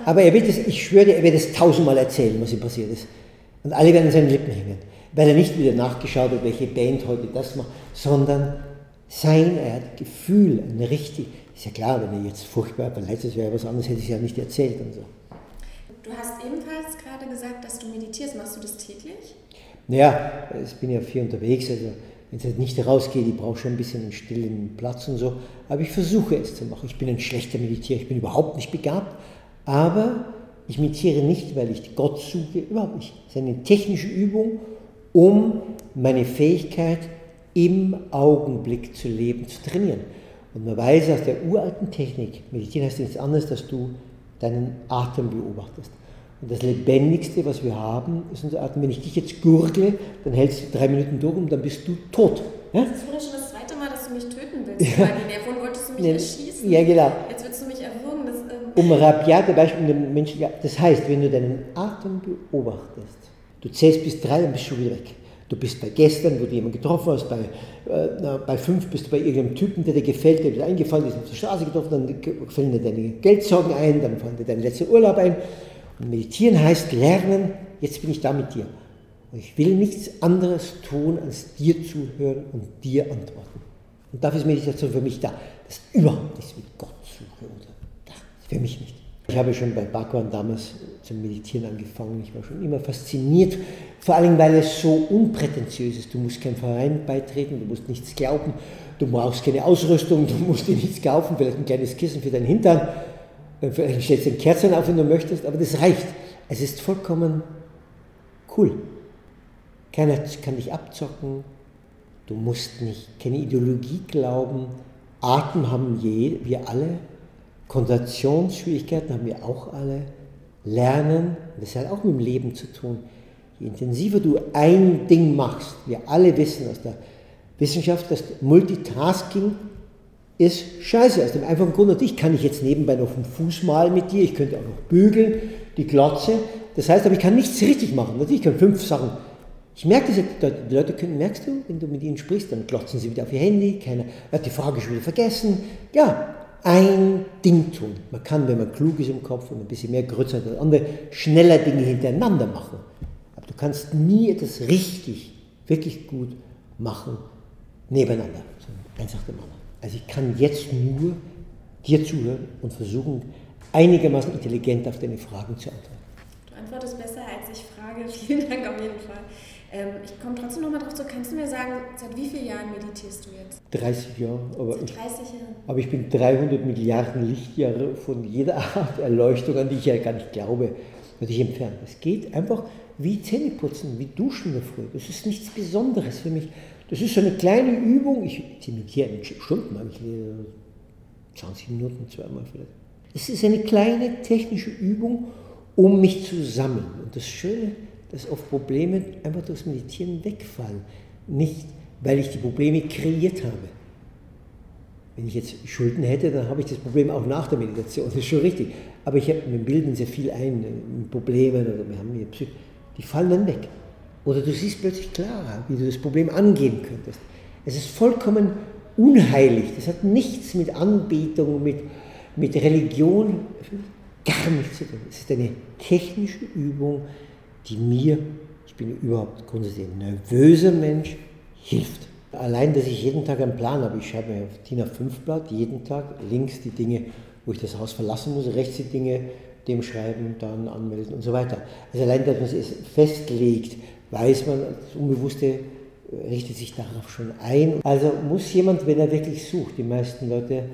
Aber er wird es, ich schwöre dir, er wird es tausendmal erzählen, was ihm passiert ist. Und alle werden an seinen Lippen hängen. Weil er nicht wieder nachgeschaut hat, welche Band heute das macht, sondern sein, er hat Gefühl, ein richtig, ist ja klar, wenn er jetzt furchtbar verletzt wäre was anderes, hätte ich ja nicht erzählt und so. Du hast ebenfalls gerade gesagt, dass du meditierst. Machst du das täglich? Naja, ich bin ja viel unterwegs, also wenn es halt nicht rausgeht, ich brauche schon ein bisschen einen stillen Platz und so, aber ich versuche es zu machen. Ich bin ein schlechter Meditierer, ich bin überhaupt nicht begabt, aber ich meditiere nicht, weil ich Gott suche, überhaupt nicht. Es ist eine technische Übung, um meine Fähigkeit im Augenblick zu leben, zu trainieren. Und man weiß aus der uralten Technik, Meditieren heißt nichts anderes, dass du deinen Atem beobachtest. Und das Lebendigste, was wir haben, ist unser Atem. Wenn ich dich jetzt gurgle, dann hältst du drei Minuten durch und dann bist du tot. Ja? Das wurde schon das zweite Mal, dass du mich töten willst. Ja. Vorhin wolltest du mich erschießen. Ja, genau. Jetzt willst du mich erwürgen. Das, ähm um rabiate Beispiel Menschen, das heißt, wenn du deinen Atem beobachtest, du zählst bis drei, dann bist du schon wieder weg. Du bist bei gestern, wo du jemanden getroffen hast, bei, äh, bei fünf bist du bei irgendeinem Typen, der dir gefällt, der dir eingefallen ist, auf der Straße getroffen, dann fallen dir deine Geldsorgen ein, dann fallen dir dein letzter Urlaub ein. Und meditieren heißt lernen, jetzt bin ich da mit dir. Und ich will nichts anderes tun, als dir zuhören und dir antworten. Und dafür ist Meditation für mich da. Das ist überhaupt nichts mit Gott suche oder das für mich nicht. Ich habe schon bei Bhagwan damals zum Meditieren angefangen. Ich war schon immer fasziniert, vor allem weil es so unprätentiös ist. Du musst keinem Verein beitreten, du musst nichts glauben, du brauchst keine Ausrüstung, du musst dir nichts kaufen, vielleicht ein kleines Kissen für deinen Hintern, äh, vielleicht stellst du ein Kerzchen auf, wenn du möchtest, aber das reicht. Es ist vollkommen cool. Keiner kann dich abzocken, du musst nicht keine Ideologie glauben. Atem haben je, wir alle, Konzentrationsschwierigkeiten haben wir auch alle. Lernen, das hat auch mit dem Leben zu tun. Je intensiver du ein Ding machst, wir alle wissen aus der Wissenschaft, dass Multitasking ist scheiße. Aus dem einfachen Grund, natürlich kann ich jetzt nebenbei noch einen Fuß malen mit dir, ich könnte auch noch bügeln, die Glotze. Das heißt aber, ich kann nichts richtig machen. Natürlich kann ich fünf Sachen. Ich merke das, die Leute können, merkst du, wenn du mit ihnen sprichst, dann glotzen sie wieder auf ihr Handy, keiner hat die Frage schon wieder vergessen. Ja, ein Ding tun. Man kann, wenn man klug ist im Kopf und ein bisschen mehr Größe hat als andere, schneller Dinge hintereinander machen. Aber du kannst nie etwas richtig, wirklich gut machen nebeneinander, eins nach dem anderen. Also ich kann jetzt nur dir zuhören und versuchen, einigermaßen intelligent auf deine Fragen zu antworten. Du antwortest besser, als ich frage. Vielen Dank auf jeden Fall. Ähm, ich komme trotzdem nochmal drauf zu. Kannst du mir sagen, seit wie vielen Jahren meditierst du jetzt? 30 Jahre. Aber seit 30 Jahren. Aber ich bin 300 Milliarden Lichtjahre von jeder Art Erleuchtung, an die ich ja gar nicht glaube, natürlich entfernt. Es geht einfach wie Zähneputzen, wie Duschen in der Früh. Das ist nichts Besonderes für mich. Das ist so eine kleine Übung. Ich meditiere Stunden, manchmal 20 Minuten, zweimal vielleicht. Es ist eine kleine technische Übung, um mich zu sammeln. Und das Schöne dass oft Probleme einfach durchs Meditieren wegfallen. Nicht, weil ich die Probleme kreiert habe. Wenn ich jetzt Schulden hätte, dann habe ich das Problem auch nach der Meditation, das ist schon richtig. Aber ich habe, wir bilden sehr viel ein, mit oder wir haben hier Psych die fallen dann weg. Oder du siehst plötzlich klarer, wie du das Problem angehen könntest. Es ist vollkommen unheilig, das hat nichts mit Anbetung, mit, mit Religion, gar nichts zu tun. Es ist eine technische Übung, die mir, ich bin überhaupt grundsätzlich ein nervöser Mensch, hilft. Allein, dass ich jeden Tag einen Plan habe. Ich schreibe mir auf DIN A5-Blatt jeden Tag links die Dinge, wo ich das Haus verlassen muss, rechts die Dinge, dem schreiben, dann anmelden und so weiter. Also allein, dass man es festlegt, weiß man, das Unbewusste richtet sich darauf schon ein. Also muss jemand, wenn er wirklich sucht, die meisten Leute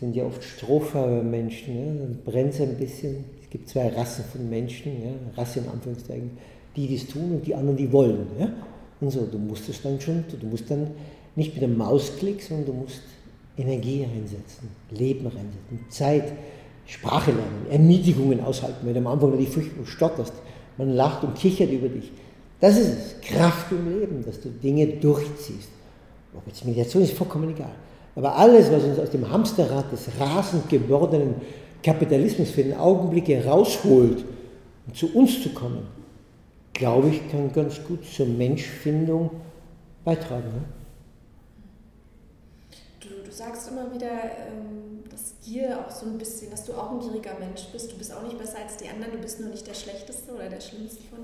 sind ja oft Strohfeuermenschen, ja, dann brennt es ein bisschen, gibt zwei Rassen von Menschen, ja, Rasse in Anführungszeichen, die das tun und die anderen, die wollen. Ja? Und so, du musst es dann schon, du musst dann nicht mit einem Mausklick, sondern du musst Energie reinsetzen, Leben reinsetzen, Zeit, Sprache lernen, Erniedrigungen aushalten, wenn du am Anfang natürlich furchtbar stotterst, man lacht und kichert über dich. Das ist es, Kraft im Leben, dass du Dinge durchziehst. Ob jetzt Meditation ist vollkommen egal. Aber alles, was uns aus dem Hamsterrad des rasend gewordenen Kapitalismus für den Augenblick herausholt, um zu uns zu kommen, glaube ich, kann ganz gut zur Menschfindung beitragen. Ne? Du, du, sagst immer wieder, ähm, dass Gier auch so ein bisschen, dass du auch ein gieriger Mensch bist. Du bist auch nicht besser als die anderen, du bist nur nicht der Schlechteste oder der Schlimmste von.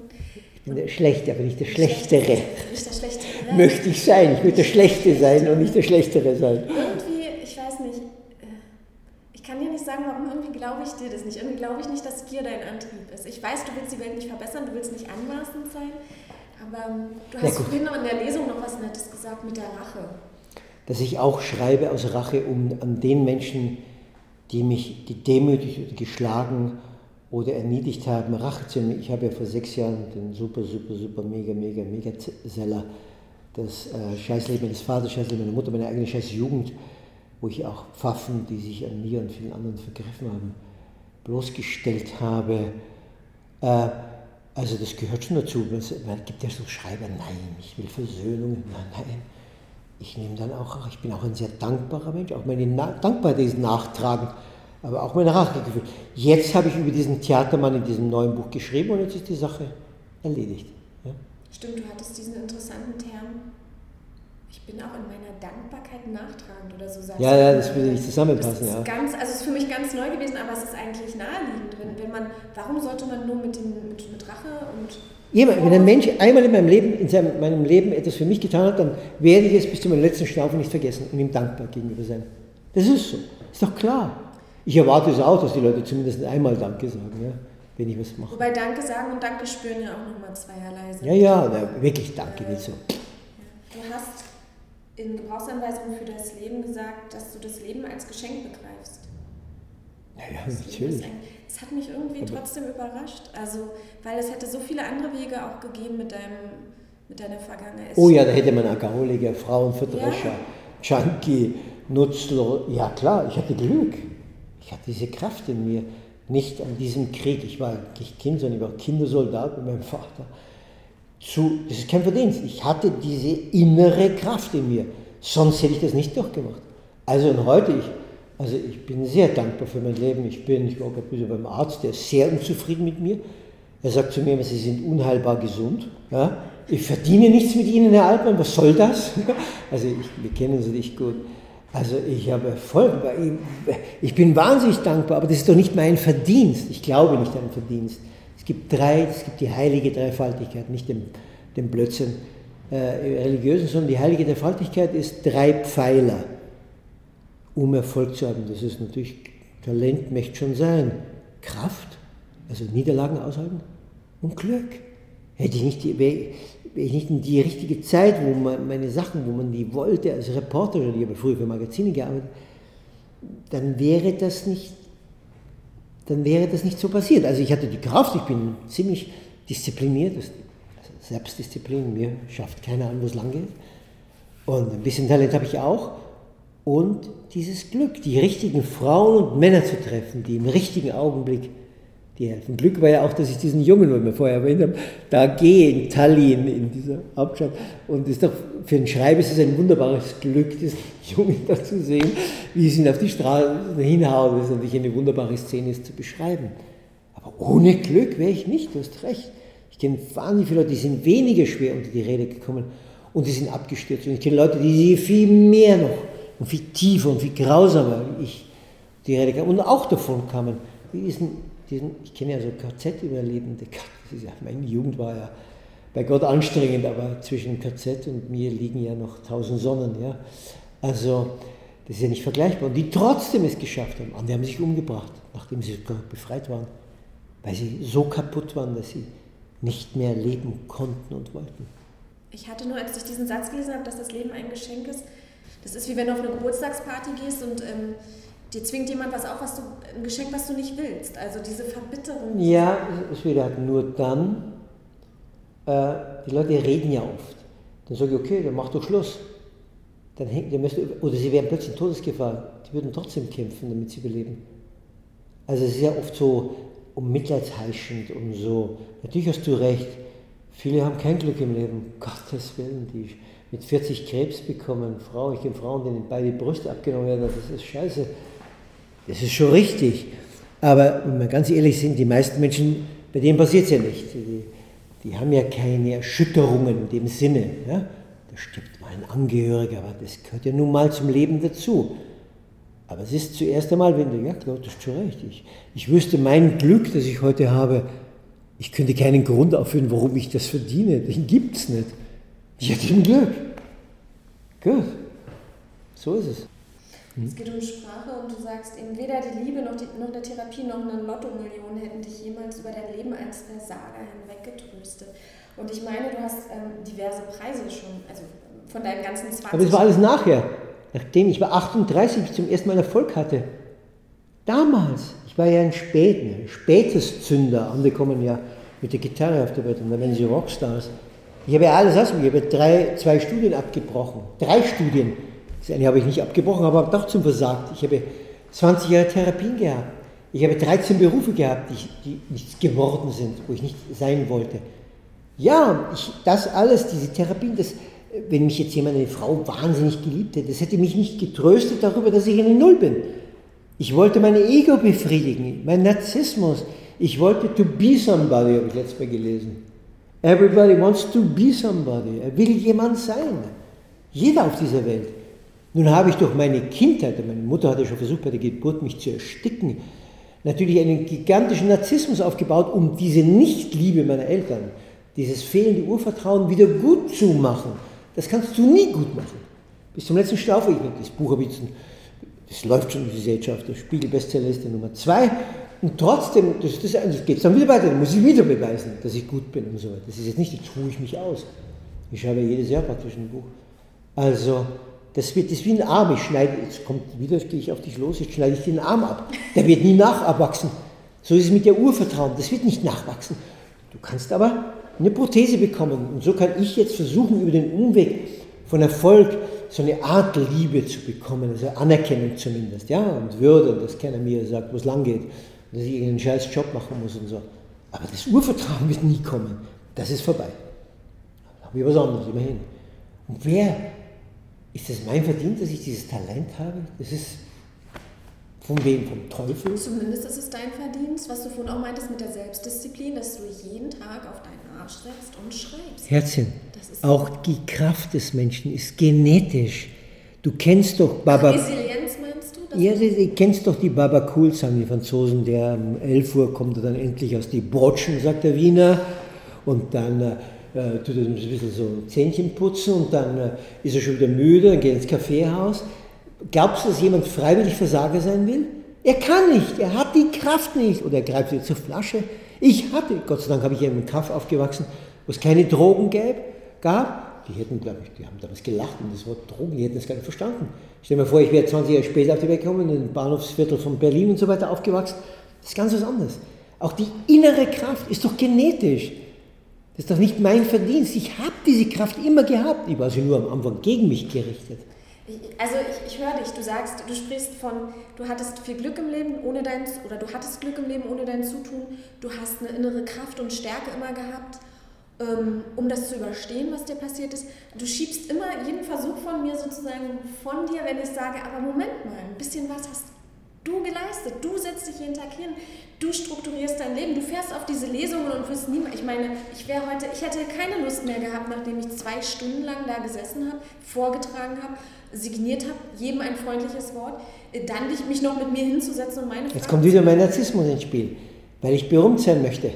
Ich bin der Schlechte, aber nicht der Schlechtere. Nicht der Schlechtere. Möchte ich sein. Ich möchte der Schlechte sein und nicht der Schlechtere sein. Dir nicht sagen, warum irgendwie glaube ich dir das nicht. Irgendwie glaube ich nicht, dass Gier dein Antrieb ist. Ich weiß, du willst die Welt nicht verbessern, du willst nicht anmaßend sein, aber ähm, du hast vorhin noch in der Lesung noch was Nettes gesagt mit der Rache. Dass ich auch schreibe aus Rache um an den Menschen, die mich die demütigt oder geschlagen oder erniedrigt haben, Rache zu nehmen. Ich habe ja vor sechs Jahren den super, super, super, mega, mega, mega Seller, das äh, Scheißleben meines Vaters, Scheißleben meiner Mutter, meine eigene Scheißjugend, Jugend wo ich auch Pfaffen, die sich an mir und vielen anderen vergriffen haben, bloßgestellt habe. Äh, also das gehört schon dazu. Man gibt ja so Schreiber, nein, ich will Versöhnung, nein, nein. Ich nehme dann auch, ich bin auch ein sehr dankbarer Mensch, auch meine Na Dankbarkeit ist nachtragend, aber auch mein Rachegefühl. Jetzt habe ich über diesen Theatermann in diesem neuen Buch geschrieben und jetzt ist die Sache erledigt. Ja? Stimmt, du hattest diesen interessanten Term ich bin auch in meiner Dankbarkeit nachtragend oder so sagst Ja, ja, das würde nicht zusammenpassen. Das ist, ja. ganz, also ist für mich ganz neu gewesen, aber es ist eigentlich naheliegend. Wenn, wenn man, warum sollte man nur mit, den, mit, mit Rache und. Ja, wenn ein Mensch einmal in meinem Leben, in seinem, meinem Leben etwas für mich getan hat, dann werde ich es bis zu meinem letzten Schnaufe nicht vergessen und ihm dankbar gegenüber sein. Das ist so. Ist doch klar. Ich erwarte es auch, dass die Leute zumindest einmal Danke sagen, ja, wenn ich was mache. Wobei Danke sagen und Danke spüren ja auch nochmal zweierlei sind. Ja, ja, na, wirklich Danke, nicht so. Du hast in Gebrauchsanweisungen für das Leben gesagt, dass du das Leben als Geschenk begreifst. Naja, natürlich. Das hat mich irgendwie Aber trotzdem überrascht. Also, weil es hätte so viele andere Wege auch gegeben mit, deinem, mit deiner Vergangenheit. Oh ja, da hätte man Alkoholiker, Frauenverdrescher, ja. Junkie, Nutzler. Ja klar, ich hatte Glück. Ich hatte diese Kraft in mir. Nicht an diesem Krieg. Ich war nicht Kind, sondern ich war Kindersoldat mit meinem Vater zu, das ist kein Verdienst, ich hatte diese innere Kraft in mir, sonst hätte ich das nicht durchgemacht. Also und heute, ich, also ich bin sehr dankbar für mein Leben, ich bin, ich war gerade bisschen beim Arzt, der ist sehr unzufrieden mit mir. Er sagt zu mir, Sie sind unheilbar gesund. Ja? Ich verdiene nichts mit Ihnen, Herr Altmann, was soll das? Also ich, wir kennen Sie nicht gut. Also ich habe Erfolg, ich bin wahnsinnig dankbar, aber das ist doch nicht mein Verdienst. Ich glaube nicht an Verdienst gibt drei, es gibt die heilige Dreifaltigkeit, nicht den, den Blödsinn äh, religiösen, sondern die heilige Dreifaltigkeit ist drei Pfeiler, um Erfolg zu haben. Das ist natürlich, Talent möchte schon sein. Kraft, also Niederlagen aushalten und Glück. Hätte ich nicht, wäre ich nicht in die richtige Zeit, wo man meine Sachen, wo man die wollte, als Reporter, ich habe früher für Magazine gearbeitet, dann wäre das nicht dann wäre das nicht so passiert. Also ich hatte die Kraft, ich bin ziemlich diszipliniert, Selbstdisziplin, mir schafft keiner an, wo es lang geht. Und ein bisschen Talent habe ich auch. Und dieses Glück, die richtigen Frauen und Männer zu treffen, die im richtigen Augenblick die helfen. Glück war ja auch, dass ich diesen Jungen, den wir vorher erwähnt haben, da gehe in Tallinn, in dieser Hauptstadt. Und ist doch, für einen Schreiber ist es ein wunderbares Glück, diesen Jungen da zu sehen, wie es ihn auf die Straße hinhaut. Das ist natürlich eine wunderbare Szene, es zu beschreiben. Aber ohne Glück wäre ich nicht, du hast recht. Ich kenne wahnsinnig viele Leute, die sind weniger schwer unter die Rede gekommen und die sind abgestürzt. Und ich kenne Leute, die viel mehr noch und viel tiefer und viel grausamer wie ich die Rede kamen und auch davon kamen. Die diesen diesen, ich kenne ja so KZ-Überlebende, ja, meine Jugend war ja bei Gott anstrengend, aber zwischen KZ und mir liegen ja noch tausend Sonnen. Ja? Also das ist ja nicht vergleichbar. Und die trotzdem es geschafft haben. Und die haben sich umgebracht, nachdem sie sogar befreit waren, weil sie so kaputt waren, dass sie nicht mehr leben konnten und wollten. Ich hatte nur, als ich diesen Satz gelesen habe, dass das Leben ein Geschenk ist, das ist wie wenn du auf eine Geburtstagsparty gehst und ähm, dir zwingt jemand was auf, was du, ein Geschenk, was du nicht willst. Also diese Verbitterung. Ja, es wird halt nur dann, äh, die Leute reden ja oft. Dann sage ich, okay, dann mach doch Schluss. Dann hängt, dann müsst, oder sie wären plötzlich in Todesgefahr. Die würden trotzdem kämpfen, damit sie überleben. Also es ist ja oft so um mitleidsheischend und so. Natürlich hast du recht. Viele haben kein Glück im Leben. Gottes Willen, die mit 40 Krebs bekommen. Frau, ich kenne Frauen, denen beide Brüste abgenommen werden. Das ist scheiße. Das ist schon richtig. Aber wenn wir ganz ehrlich sind, die meisten Menschen, bei denen passiert es ja nicht. Die, die, haben ja keine Erschütterungen in dem Sinne. Ja? Da stirbt mal ein Angehöriger, aber das gehört ja nun mal zum Leben dazu. Aber es ist zuerst einmal, wenn du, ja klar, das ist schon recht. Ich, ich wüsste mein Glück, das ich heute habe, ich könnte keinen Grund aufführen, warum ich das verdiene. Den gibt es nicht. Ich hatte ein Glück. Gut. So ist es. Es geht um Sprache und du sagst eben, weder die Liebe noch, die, noch eine Therapie noch eine Lotto-Million hätten dich jemals über dein Leben als Versager hinweggetröstet. Und ich meine, du hast ähm, diverse Preise schon, also von deinen ganzen 20 Aber es war alles nachher, nachdem ich war 38 ich zum ersten Mal Erfolg hatte. Damals, ich war ja ein ein spätes Zünder, andere kommen ja mit der Gitarre auf der Welt und dann werden sie Rockstars. Ich habe ja alles ausprobiert, ich habe drei, zwei Studien abgebrochen, drei Studien das eine habe ich nicht abgebrochen, aber doch zum versagt. Ich habe 20 Jahre Therapien gehabt. Ich habe 13 Berufe gehabt, die, die nichts geworden sind, wo ich nicht sein wollte. Ja, ich, das alles, diese Therapien, das, wenn mich jetzt jemand, eine Frau wahnsinnig geliebt hätte, das hätte mich nicht getröstet darüber, dass ich eine Null bin. Ich wollte meine Ego befriedigen, mein Narzissmus. Ich wollte to be somebody, habe ich letztes Mal gelesen. Everybody wants to be somebody. Er will jemand sein. Jeder auf dieser Welt. Nun habe ich durch meine Kindheit, meine Mutter hatte schon versucht bei der Geburt mich zu ersticken, natürlich einen gigantischen Narzissmus aufgebaut, um diese Nichtliebe meiner Eltern, dieses fehlende Urvertrauen wieder gut zu machen. Das kannst du nie gut machen. Bis zum letzten Staufe, ich das Buch habe ich jetzt, das läuft schon in der Gesellschaft, der Spiegel-Bestseller ist der Nummer zwei. Und trotzdem, das, das, das geht dann wieder weiter, dann muss ich wieder beweisen, dass ich gut bin und so weiter. Das ist jetzt nicht, jetzt ruhe ich mich aus. Ich schreibe jedes Jahr praktisch ein Buch. Also, das, wird, das wie ein Arm. Ich schneide, jetzt kommt wieder, gehe ich auf dich los, jetzt schneide ich den Arm ab. Der wird nie nachwachsen. So ist es mit der Urvertrauen. Das wird nicht nachwachsen. Du kannst aber eine Prothese bekommen. Und so kann ich jetzt versuchen, über den Umweg von Erfolg so eine Art Liebe zu bekommen, also Anerkennung zumindest, ja, und Würde, dass keiner mir sagt, wo es lang geht, dass ich irgendeinen scheiß Job machen muss und so. Aber das Urvertrauen wird nie kommen. Das ist vorbei. Da habe ich was anderes, immerhin. Und wer ist es mein Verdienst, dass ich dieses Talent habe? Das ist von wem? Vom Teufel? Zumindest ist es dein Verdienst, was du vorhin auch meintest mit der Selbstdisziplin, dass du jeden Tag auf deinen Arsch setzt und schreibst. Herzchen, auch die Kraft des Menschen ist genetisch. Du kennst doch Baba. Resilienz meinst du? Ja, du, du kennst doch die Baba Cool, sagen die Franzosen, der um 11 Uhr kommt er dann endlich aus die Botschen, sagt der Wiener. Und dann äh, tut er ein bisschen so Zähnchen putzen und dann äh, ist er schon wieder müde, dann geht ins Kaffeehaus. Glaubst du, dass jemand freiwillig Versager sein will? Er kann nicht, er hat die Kraft nicht. Oder er greift wieder zur Flasche. Ich hatte, Gott sei Dank habe ich in einem Kaff aufgewachsen, wo es keine Drogen gäbe, gab. Die hätten, glaube ich, die haben damals gelacht und das Wort Drogen, die hätten das gar nicht verstanden. Stell dir mal vor, ich wäre 20 Jahre später auf die Welt gekommen, in den Bahnhofsviertel von Berlin und so weiter aufgewachsen. Das ist ganz was anderes. Auch die innere Kraft ist doch genetisch. Das ist doch nicht mein Verdienst. Ich habe diese Kraft immer gehabt. Ich war sie nur am Anfang gegen mich gerichtet. Also ich, ich höre dich, du sagst, du sprichst von, du hattest viel Glück im Leben ohne dein, oder du hattest Glück im Leben ohne dein Zutun, du hast eine innere Kraft und Stärke immer gehabt, ähm, um das zu überstehen, was dir passiert ist. Du schiebst immer jeden Versuch von mir sozusagen von dir, wenn ich sage, aber Moment mal, ein bisschen was hast du geleistet. Du setzt dich jeden Tag hin, du strukturierst dein Leben, du fährst auf diese Lesungen und wirst niemand. Ich meine, ich wäre heute, ich hätte keine Lust mehr gehabt, nachdem ich zwei Stunden lang da gesessen habe, vorgetragen habe, signiert habe, jedem ein freundliches Wort, äh, dann mich noch mit mir hinzusetzen und meine Jetzt Fragen kommt wieder mein Narzissmus ins Spiel, weil ich berühmt sein möchte,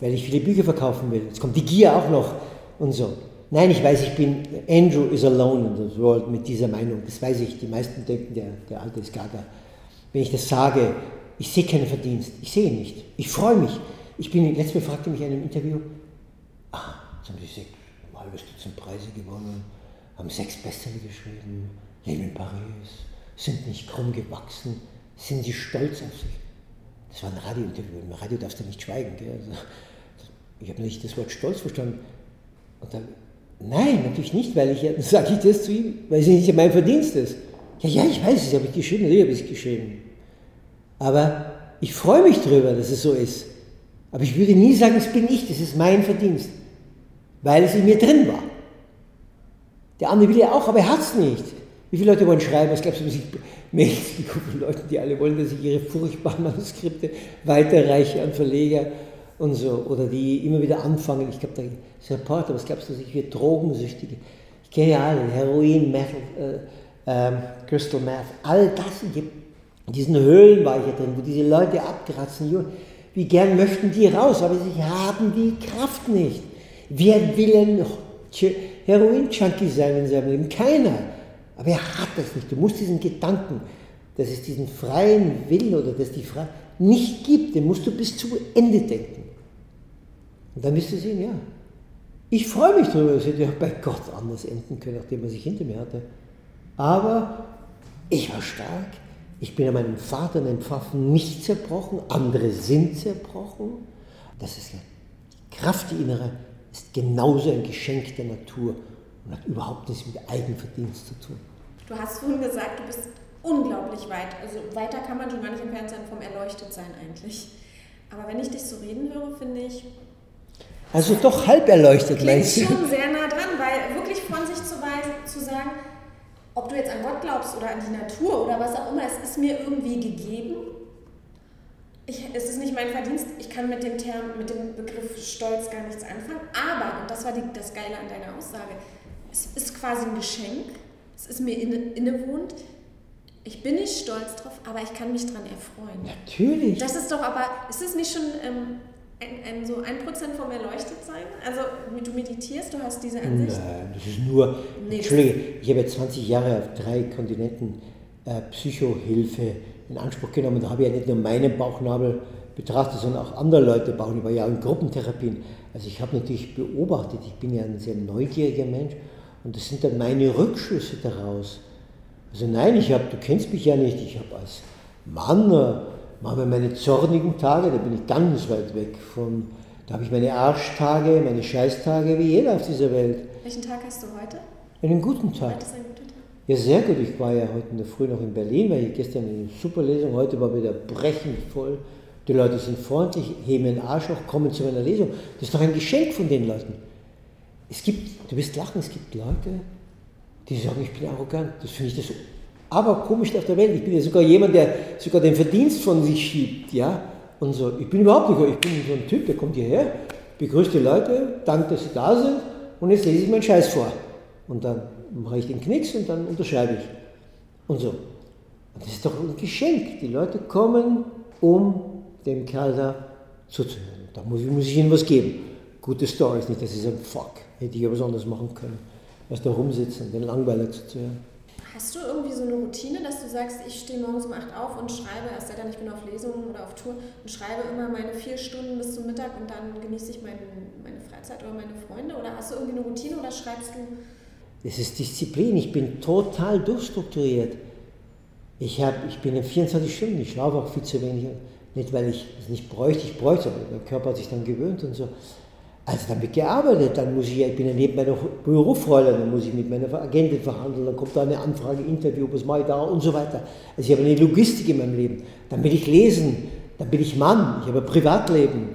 weil ich viele Bücher verkaufen will. Jetzt kommt die Gier auch noch und so. Nein, ich weiß, ich bin, Andrew is alone in the world mit dieser Meinung. Das weiß ich, die meisten denken, der, der Alte ist gaga wenn ich das sage, ich sehe keinen Verdienst, ich sehe nicht. Ich freue mich. Ich bin, letztes Mal fragte mich in einem Interview, ah, jetzt haben Sie sechs halbe Dutzend Preise gewonnen, haben sechs Bestseller geschrieben, leben in Paris, sind nicht krumm gewachsen, sind Sie stolz auf sich? Das war ein Radiointerview, im Radio darfst du nicht schweigen. Also, ich habe nicht das Wort Stolz verstanden. Und dann, nein, natürlich nicht, weil ich, dann sage ich das zu ihm, weil es nicht mein Verdienst ist. Ja, ja, ich weiß es, habe ich geschrieben, natürlich habe ich es geschrieben. Aber ich freue mich darüber, dass es so ist. Aber ich würde nie sagen, es bin ich, das ist mein Verdienst, weil es in mir drin war. Der andere will ja auch, aber er hat es nicht. Wie viele Leute wollen schreiben? Es gab so Mails von Leuten, die alle wollen, dass ich ihre furchtbaren Manuskripte weiterreiche an Verleger und so. Oder die immer wieder anfangen. Ich glaube, da ist Reporter, was glaubst du, dass ich wir Drogensüchtige? Ich kenne ja alle, Heroin, Metal, äh, ähm, Crystal Meth, all das, in diesen Höhlen war ich ja drin, wo diese Leute abkratzen, wie gern möchten die raus, aber sie haben die Kraft nicht. Wer will ein Heroin-Junkie sein in seinem Leben? Keiner. Aber er hat das nicht. Du musst diesen Gedanken, dass es diesen freien Willen oder dass die Freiheit nicht gibt, den musst du bis zu Ende denken. Und dann wirst du sehen, ja, ich freue mich darüber, es hätte ja bei Gott anders enden können, nachdem er sich hinter mir hatte. Aber ich war stark. Ich bin an meinem Vater und dem Pfaffen nicht zerbrochen. Andere sind zerbrochen. Das ist die Kraft, die innere, ist genauso ein Geschenk der Natur und hat überhaupt nichts mit Eigenverdienst zu tun. Du hast vorhin gesagt, du bist unglaublich weit. Also weiter kann man schon gar nicht entfernt sein vom Erleuchtetsein eigentlich. Aber wenn ich dich so reden höre, finde ich. Also doch halb erleuchtet, meinst du? schon sehr nah dran, weil wirklich von sich zu, weisen, zu sagen, ob du jetzt an Gott glaubst oder an die Natur oder was auch immer, es ist mir irgendwie gegeben. Ich, es ist nicht mein Verdienst, ich kann mit dem Term, mit dem Begriff Stolz gar nichts anfangen, aber, und das war die, das Geile an deiner Aussage, es ist quasi ein Geschenk, es ist mir inne, innewohnt, ich bin nicht stolz drauf, aber ich kann mich daran erfreuen. Natürlich. Das ist doch aber, ist es nicht schon ähm, ein, ein, so ein Prozent vom Erleuchtetsein? Also du meditierst, du hast diese Ansicht? Nein, das ist nur, nee, Entschuldige, ich habe jetzt 20 Jahre auf drei Kontinenten äh, Psychohilfe in Anspruch genommen. Da habe ich ja nicht nur meinen Bauchnabel betrachtet, sondern auch andere Leute bauen. Ich war ja in Gruppentherapien. Also ich habe natürlich beobachtet, ich bin ja ein sehr neugieriger Mensch und das sind dann meine Rückschlüsse daraus. Also nein, ich habe, du kennst mich ja nicht, ich habe als Mann, mache meine zornigen Tage, da bin ich ganz weit weg von, da habe ich meine Arschtage, meine Scheißtage, wie jeder auf dieser Welt. Welchen Tag hast du heute? Einen guten Tag. Heute ist ein guter Tag. Ja, sehr gut. Ich war ja heute in der Früh noch in Berlin, weil ich gestern eine super Lesung, heute war wieder brechend voll. Die Leute sind freundlich, heben den Arsch auch, kommen zu meiner Lesung. Das ist doch ein Geschenk von den Leuten. Es gibt, du wirst lachen, es gibt Leute, die sagen, ich bin arrogant. Das finde ich das aber komisch auf der Welt. Ich bin ja sogar jemand, der sogar den Verdienst von sich schiebt. Ja? Und so. Ich bin überhaupt nicht, ich bin so ein Typ, der kommt hierher, begrüßt die Leute, dankt, dass sie da sind und jetzt lese ich meinen Scheiß vor. Und dann mache ich den Knicks und dann unterschreibe ich. Und so. Und das ist doch ein Geschenk. Die Leute kommen, um dem Kerl da zuzuhören. Da muss, muss ich ihnen was geben. Gute Stories, nicht, dass sie sagen, fuck, hätte ich ja was anderes machen können als da rumsitzen, den Langweiler zuzuhören. Hast du irgendwie so eine Routine, dass du sagst, ich stehe morgens um 8 auf und schreibe, erst dann, ich bin auf Lesungen oder auf Tour und schreibe immer meine vier Stunden bis zum Mittag und dann genieße ich meine, meine Freizeit oder meine Freunde? Oder hast du irgendwie eine Routine oder schreibst du? Es ist Disziplin, ich bin total durchstrukturiert. Ich, hab, ich bin in 24 Stunden, ich schlafe auch viel zu wenig. Nicht, weil ich es nicht bräuchte, ich bräuchte aber der Körper hat sich dann gewöhnt und so. Also dann wird gearbeitet, dann muss ich, ich bin ja neben meiner Berufsrolle, dann muss ich mit meiner Agentin verhandeln, dann kommt da eine Anfrage, Interview, was mache ich da und so weiter. Also ich habe eine Logistik in meinem Leben. Dann will ich lesen, dann bin ich Mann, ich habe ein Privatleben.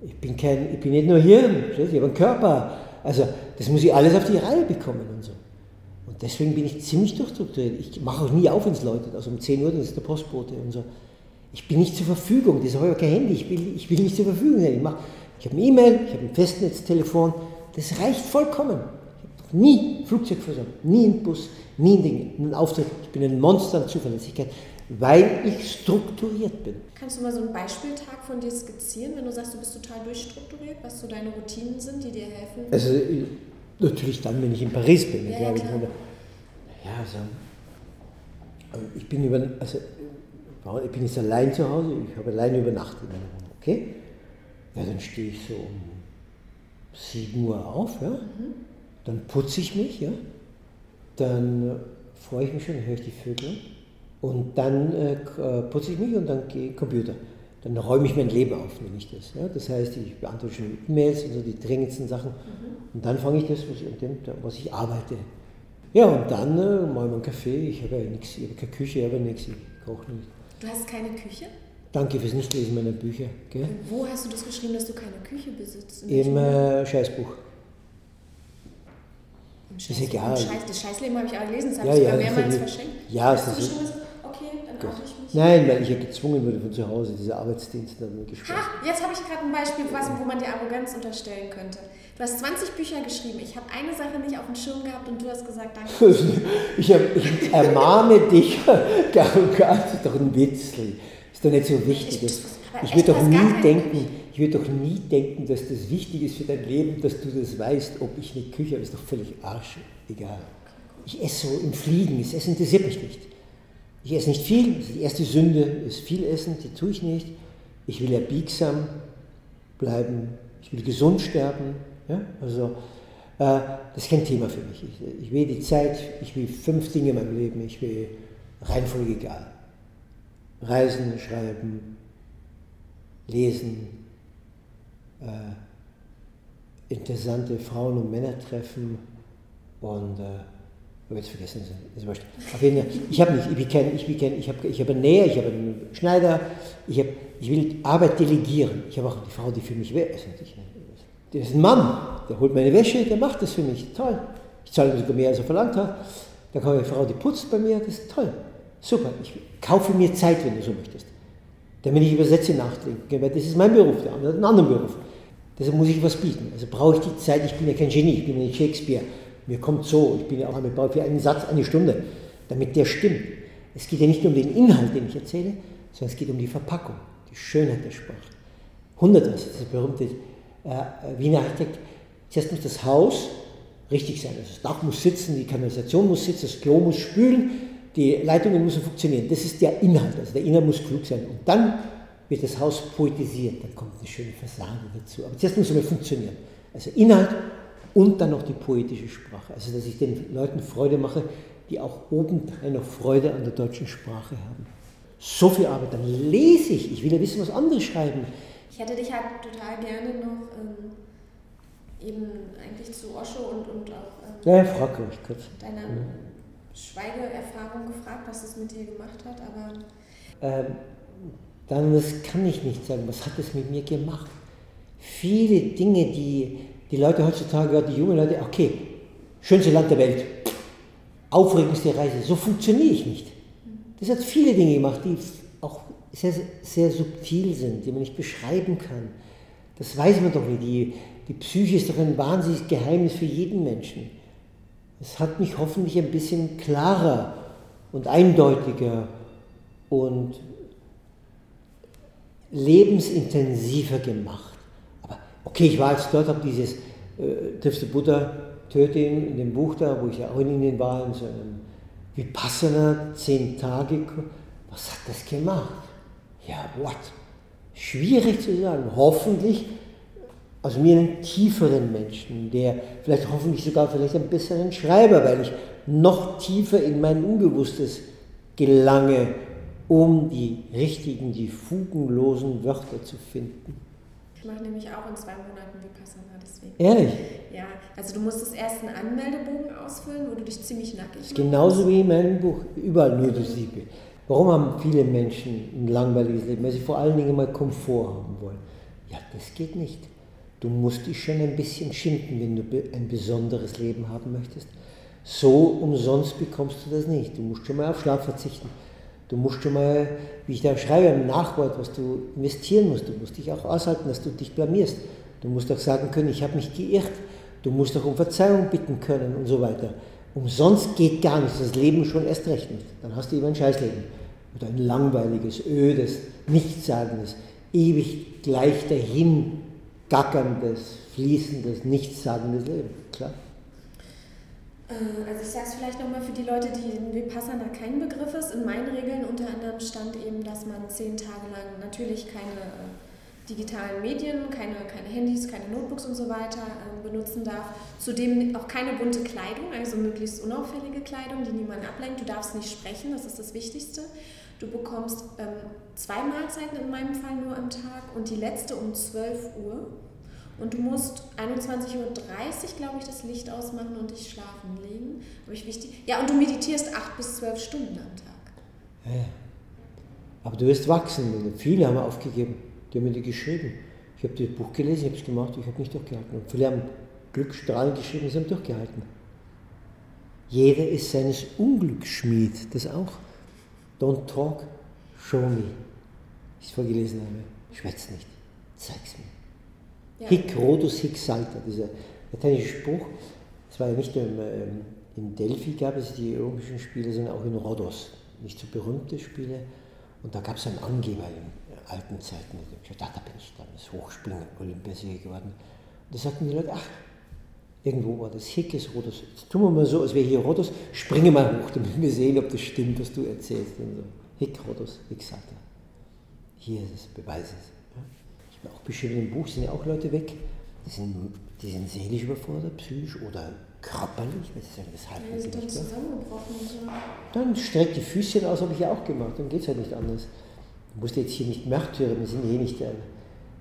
Ich bin, kein, ich bin nicht nur Hirn, ich habe einen Körper. Also das muss ich alles auf die Reihe bekommen und so. Und deswegen bin ich ziemlich durchstrukturiert. Ich mache auch nie auf, wenn es läutet. Also um 10 Uhr, dann ist der Postbote und so. Ich bin nicht zur Verfügung, das habe ich kein Handy, ich will, ich will nicht zur Verfügung sein. Ich mache ich habe ein E-Mail, ich habe ein Festnetztelefon, das reicht vollkommen. Ich habe nie Flugzeug versammelt, nie einen Bus, nie ein Ding, einen Auftritt. Ich bin ein Monster an Zuverlässigkeit, weil ich strukturiert bin. Kannst du mal so einen Beispieltag von dir skizzieren, wenn du sagst, du bist total durchstrukturiert, was so deine Routinen sind, die dir helfen? Also natürlich dann, wenn ich in Paris bin. Ja, ja, ich, ja also, also, ich bin über, also ich bin jetzt allein zu Hause, ich habe allein übernachtet in meiner Wohnung, okay? Ja, dann stehe ich so um 7 Uhr auf, ja? Mhm. dann putze ich mich, ja? dann äh, freue ich mich schon, dann höre ich die Vögel und dann äh, äh, putze ich mich und dann gehe ich Computer. Dann räume ich mein Leben auf, nenne ich das. Ja? Das heißt, ich beantworte schon E-Mails und so die dringendsten Sachen mhm. und dann fange ich das, was ich, dem, was ich arbeite. Ja, und dann äh, mache ich meinen Kaffee. Ich habe ja nichts, ich habe keine Küche, ich habe nichts, ich koche nicht. Du hast keine Küche? Danke fürs Nichtlesen meiner Bücher. Gell? Wo hast du das geschrieben, dass du keine Küche besitzt? Im äh, Scheißbuch. Im Scheiß, ist egal. Scheiß, das Scheißleben habe ich auch gelesen, das habe ja, ich ja, mehrmals verschenkt. Ja, hast du geschrieben, okay, dann oute ich mich. Nein, weil ich ja gezwungen wurde von zu Hause, diese Arbeitsdienste dann gesprochen. Ha, jetzt habe ich gerade ein Beispiel, was, wo man dir Arroganz unterstellen könnte. Du hast 20 Bücher geschrieben. Ich habe eine Sache nicht auf dem Schirm gehabt und du hast gesagt, danke. ich, hab, ich ermahne dich, Arroganz ist doch ein Witzli doch nicht so wichtig. Ich, ich würde doch nie denken, ich würde doch nie denken, dass das wichtig ist für dein Leben, dass du das weißt, ob ich eine Küche habe, ist doch völlig arsch, egal. Ich esse so im Fliegen, das Essen interessiert mich nicht. Ich esse nicht viel, die erste Sünde ist viel Essen, die tue ich nicht. Ich will ja biegsam bleiben, ich will gesund sterben. Ja? Also, äh, das ist kein Thema für mich. Ich, ich will die Zeit, ich will fünf Dinge in meinem Leben, ich will Reihenfolge egal. Reisen, Schreiben, Lesen, äh, interessante Frauen und Männer treffen und äh, habe jetzt vergessen, ist wurscht. Auf jeden Fall, ich habe nicht, ich bin kein, ich bin kein, ich habe, ich habe einen Näher, ich habe einen Schneider, ich, habe, ich will Arbeit delegieren. Ich habe auch eine Frau, die für mich wäscht. Das ist ein Mann, der holt meine Wäsche, der macht das für mich. Toll. Ich zahle ihm sogar mehr, als er verlangt hat. Da kommt eine Frau, die putzt bei mir, das ist toll. Super. Ich kaufe mir Zeit, wenn du so möchtest. Damit ich übersetze nachdenken. Das ist mein Beruf, der andere hat einen anderen Beruf. Deshalb muss ich was bieten. Also brauche ich die Zeit, ich bin ja kein Genie, ich bin ja nicht Shakespeare. Mir kommt so, ich bin ja auch einmal brauche für einen Satz eine Stunde, damit der stimmt. Es geht ja nicht nur um den Inhalt, den ich erzähle, sondern es geht um die Verpackung, die Schönheit der Sprache. Hundertwas, das berühmte äh, Wiener Architekt. Zuerst muss das Haus richtig sein. Also das Dach muss sitzen, die Kanalisation muss sitzen, das Klo muss spülen, die Leitungen müssen funktionieren. Das ist der Inhalt, also der Inhalt muss klug sein. Und dann wird das Haus poetisiert, dann kommt eine schöne Fassade dazu. Aber zuerst muss es mal funktionieren. Also Inhalt und dann noch die poetische Sprache. Also dass ich den Leuten Freude mache, die auch obendrein noch Freude an der deutschen Sprache haben. So viel Arbeit, dann lese ich. Ich will ja wissen, was andere schreiben. Ich hätte dich halt total gerne noch ähm, eben eigentlich zu Osho und, und auch ähm, ja, frag ruhig kurz. deiner mhm. Schweigeerfahrung gefragt, was es mit dir gemacht hat, aber... Ähm, dann das kann ich nicht sagen. Was hat es mit mir gemacht? Viele Dinge, die die Leute heutzutage, die jungen Leute, okay, schönste Land der Welt, aufregendste Reise, so funktioniere ich nicht. Das hat viele Dinge gemacht, die auch sehr, sehr subtil sind, die man nicht beschreiben kann. Das weiß man doch nicht. Die, die Psyche ist doch ein wahnsinniges Geheimnis für jeden Menschen. Es hat mich hoffentlich ein bisschen klarer und eindeutiger und lebensintensiver gemacht. Aber okay, ich war jetzt dort, habe dieses äh, Triffst Buddha, töte ihn in dem Buch da, wo ich ja auch in Indien war, in so einem Vipassana, zehn Tage. Was hat das gemacht? Ja, what? Schwierig zu sagen. Hoffentlich aus mir einen tieferen Menschen, der vielleicht hoffentlich sogar vielleicht einen besseren Schreiber, weil ich noch tiefer in mein Unbewusstes gelange um die richtigen, die fugenlosen Wörter zu finden. Ich mache nämlich auch in zwei Monaten Vipassana, deswegen. Ehrlich? Ja, also du musstest erst einen Anmeldebogen ausfüllen, wo du dich ziemlich nackig machst. Genauso wie in meinem Buch, überall nur das Siebe. Warum haben viele Menschen ein langweiliges Leben? Weil sie vor allen Dingen mal Komfort haben wollen. Ja, das geht nicht. Du musst dich schon ein bisschen schinden, wenn du ein besonderes Leben haben möchtest. So umsonst bekommst du das nicht. Du musst schon mal auf Schlaf verzichten. Du musst schon mal, wie ich da schreibe im Nachwort, was du investieren musst. Du musst dich auch aushalten, dass du dich blamierst. Du musst auch sagen können, ich habe mich geirrt. Du musst auch um Verzeihung bitten können und so weiter. Umsonst geht gar nichts, das Leben schon erst recht nicht. Dann hast du immer ein Scheißleben. Oder ein langweiliges, ödes, nichtssagendes, ewig gleich dahin gackerndes, fließendes, nichtssagendes Leben. Klar. Äh, also ich sage es vielleicht nochmal für die Leute, die in Vipassana kein Begriff ist. In meinen Regeln unter anderem stand eben, dass man zehn Tage lang natürlich keine äh, digitalen Medien, keine, keine Handys, keine Notebooks und so weiter äh, benutzen darf. Zudem auch keine bunte Kleidung, also möglichst unauffällige Kleidung, die niemanden ablenkt. Du darfst nicht sprechen, das ist das Wichtigste. Du bekommst ähm, zwei Mahlzeiten in meinem Fall nur am Tag und die letzte um 12 Uhr. Und du musst 21.30 Uhr, glaube ich, das Licht ausmachen und dich schlafen legen. Aber ich wichtig. Ja, und du meditierst acht bis zwölf Stunden am Tag. Ja. Aber du wirst wachsen. Viele haben aufgegeben. Die haben mir die geschrieben. Ich habe das Buch gelesen, ich habe es gemacht, ich habe nicht durchgehalten. Und viele haben Glücksstrahlen geschrieben, sie haben durchgehalten. Jeder ist seines Unglücks Schmied, das auch. Don't talk, show me. Ich es vorgelesen habe. Schwätz nicht, zeig's mir. Ja. Hic Rodus hic salta, dieser lateinische Spruch. Es war ja nicht nur im, ähm, in Delphi gab es die Olympischen Spiele, sondern auch in Rhodos. Nicht so berühmte Spiele. Und da gab es einen Angeber in alten Zeiten. Ich dachte, da bin ich damals Hochspringen Olympiasieger geworden. Und da sagten die Leute, ach, irgendwo war das Hic ist Rhodos. Jetzt tun wir mal so, als wäre hier Rhodos, springe mal hoch, damit wir sehen, ob das stimmt, was du erzählst. Und so. Hic Rhodos, hic salta. Hier ist es, beweise es auch beschrieben im Buch, sind ja auch Leute weg, die sind, die sind seelisch überfordert, psychisch oder körperlich, weil sie sagen, das halten ja, sie nicht zusammengebrochen so. Dann streckt die Füßchen aus, habe ich ja auch gemacht, dann geht es halt nicht anders. Du musst jetzt hier nicht Märtyrer, wir sind hier nicht ein,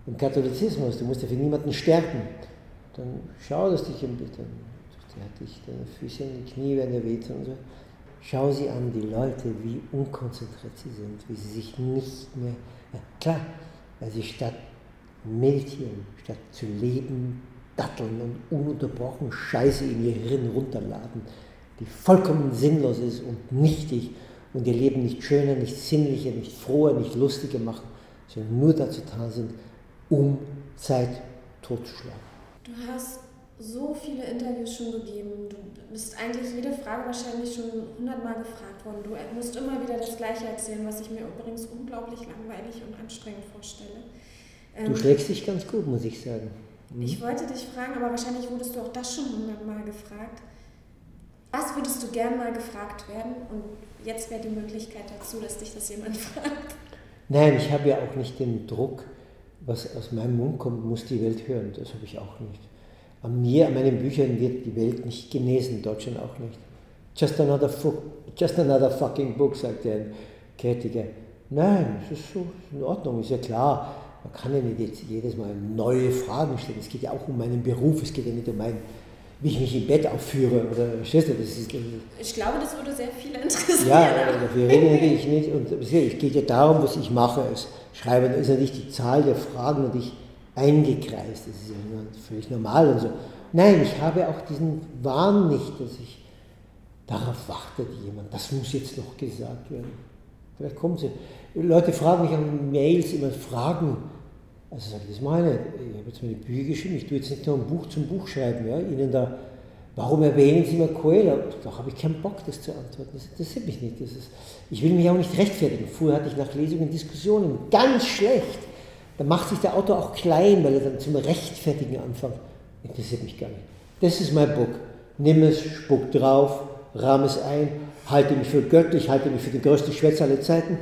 im Katholizismus, du musst ja für niemanden sterben. Dann schau, dass dich ein bisschen, die hatte ich deine Füße und die Knie werden dir wehtun und so. Schau sie an, die Leute, wie unkonzentriert sie sind, wie sie sich nicht mehr. Ja, klar, weil sie statt meditieren, statt zu leben, datteln und ununterbrochen Scheiße in ihr Hirn runterladen, die vollkommen sinnlos ist und nichtig und ihr Leben nicht schöner, nicht sinnlicher, nicht froher, nicht lustiger machen, sondern nur dazu da sind, um Zeit totzuschlagen. Du hast so viele Interviews schon gegeben. Du bist eigentlich jede Frage wahrscheinlich schon hundertmal gefragt worden. Du musst immer wieder das Gleiche erzählen, was ich mir übrigens unglaublich langweilig und anstrengend vorstelle. Du ähm, schlägst dich ganz gut, muss ich sagen. Mhm. Ich wollte dich fragen, aber wahrscheinlich wurdest du auch das schon hundertmal gefragt. Was würdest du gern mal gefragt werden? Und jetzt wäre die Möglichkeit dazu, dass dich das jemand fragt. Nein, ich habe ja auch nicht den Druck, was aus meinem Mund kommt, muss die Welt hören. Das habe ich auch nicht. An mir, an meinen Büchern wird die Welt nicht genesen, Deutschland auch nicht. Just another, just another fucking book, sagt der Kritiker. Nein, es ist so in Ordnung, ist ja klar. Man kann ja nicht jetzt jedes Mal neue Fragen stellen. Es geht ja auch um meinen Beruf, es geht ja nicht um mein, wie ich mich im Bett aufführe. Oder, verstehst du, das ist, ich glaube, das würde sehr viele interessieren. Ja, dafür rede ich nicht. Und es geht ja darum, was ich mache. Es schreibe, da ist ja nicht die Zahl der Fragen und ich eingekreist. Das ist ja völlig normal und so. Nein, ich habe auch diesen Wahn nicht, dass ich darauf wartet jemand. Das muss jetzt noch gesagt werden. Vielleicht kommen sie. Leute fragen mich an Mails immer Fragen. Also sage ich, das meine ich. habe jetzt meine Bücher geschrieben, ich tue jetzt nicht nur ein Buch zum Buch schreiben, ja, Ihnen da, warum erwähnen Sie mal Coelho? Da habe ich keinen Bock, das zu antworten. Das interessiert mich nicht. Ist, ich will mich auch nicht rechtfertigen. Früher hatte ich nach Lesungen Diskussionen, ganz schlecht. Da macht sich der Autor auch klein, weil er dann zum Rechtfertigen anfängt. Interessiert mich gar nicht. Das ist mein Buch. Nimm es, spuck drauf, rahm es ein, halte mich für göttlich, halte mich für den größten Schwätzer aller Zeiten.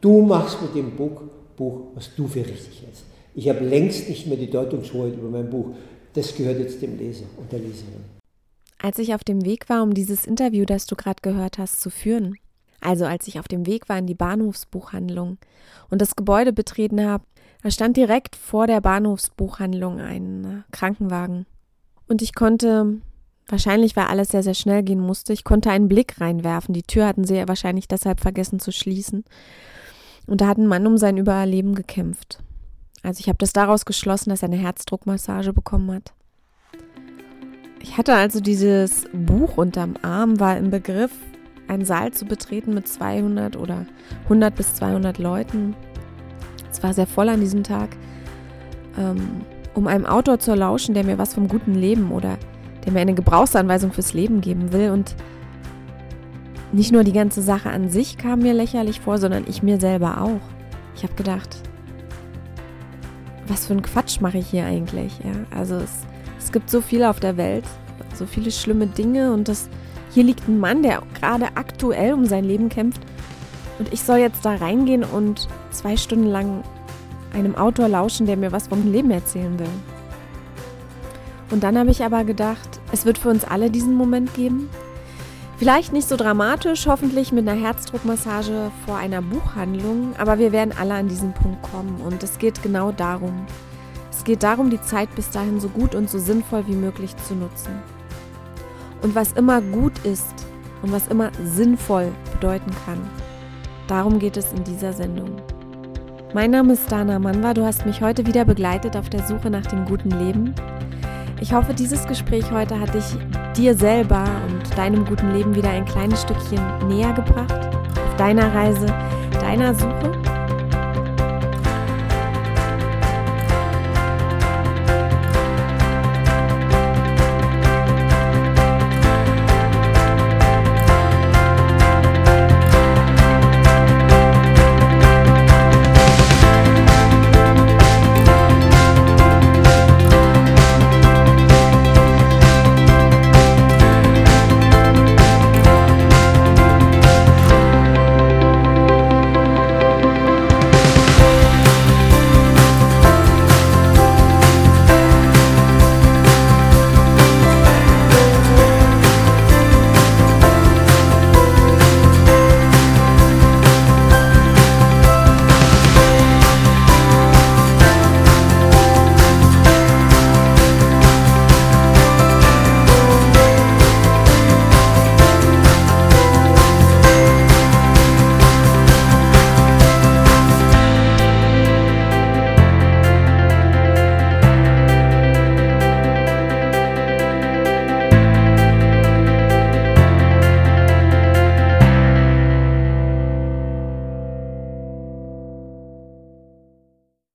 Du machst mit dem Buch, Buch, was du für richtig hältst. Ich habe längst nicht mehr die Deutungshoheit über mein Buch. Das gehört jetzt dem Leser und der Leserin. Als ich auf dem Weg war, um dieses Interview, das du gerade gehört hast, zu führen, also als ich auf dem Weg war in die Bahnhofsbuchhandlung und das Gebäude betreten habe, da stand direkt vor der Bahnhofsbuchhandlung ein äh, Krankenwagen. Und ich konnte, wahrscheinlich weil alles sehr, sehr schnell gehen musste, ich konnte einen Blick reinwerfen. Die Tür hatten sie ja wahrscheinlich deshalb vergessen zu schließen. Und da hat ein Mann um sein Überleben gekämpft. Also ich habe das daraus geschlossen, dass er eine Herzdruckmassage bekommen hat. Ich hatte also dieses Buch unterm Arm, war im Begriff, einen Saal zu betreten mit 200 oder 100 bis 200 Leuten. Es war sehr voll an diesem Tag. Ähm, um einem Autor zu lauschen, der mir was vom guten Leben oder der mir eine Gebrauchsanweisung fürs Leben geben will. Und nicht nur die ganze Sache an sich kam mir lächerlich vor, sondern ich mir selber auch. Ich habe gedacht, was für ein Quatsch mache ich hier eigentlich? Ja, also es, es gibt so viel auf der Welt, so viele schlimme Dinge und das, hier liegt ein Mann, der gerade aktuell um sein Leben kämpft und ich soll jetzt da reingehen und zwei Stunden lang einem Autor lauschen, der mir was vom Leben erzählen will. Und dann habe ich aber gedacht, es wird für uns alle diesen Moment geben, Vielleicht nicht so dramatisch, hoffentlich mit einer Herzdruckmassage vor einer Buchhandlung, aber wir werden alle an diesen Punkt kommen und es geht genau darum. Es geht darum, die Zeit bis dahin so gut und so sinnvoll wie möglich zu nutzen. Und was immer gut ist und was immer sinnvoll bedeuten kann, darum geht es in dieser Sendung. Mein Name ist Dana Manwa, du hast mich heute wieder begleitet auf der Suche nach dem guten Leben. Ich hoffe, dieses Gespräch heute hat dich dir selber und deinem guten Leben wieder ein kleines Stückchen näher gebracht auf deiner Reise, deiner Suche.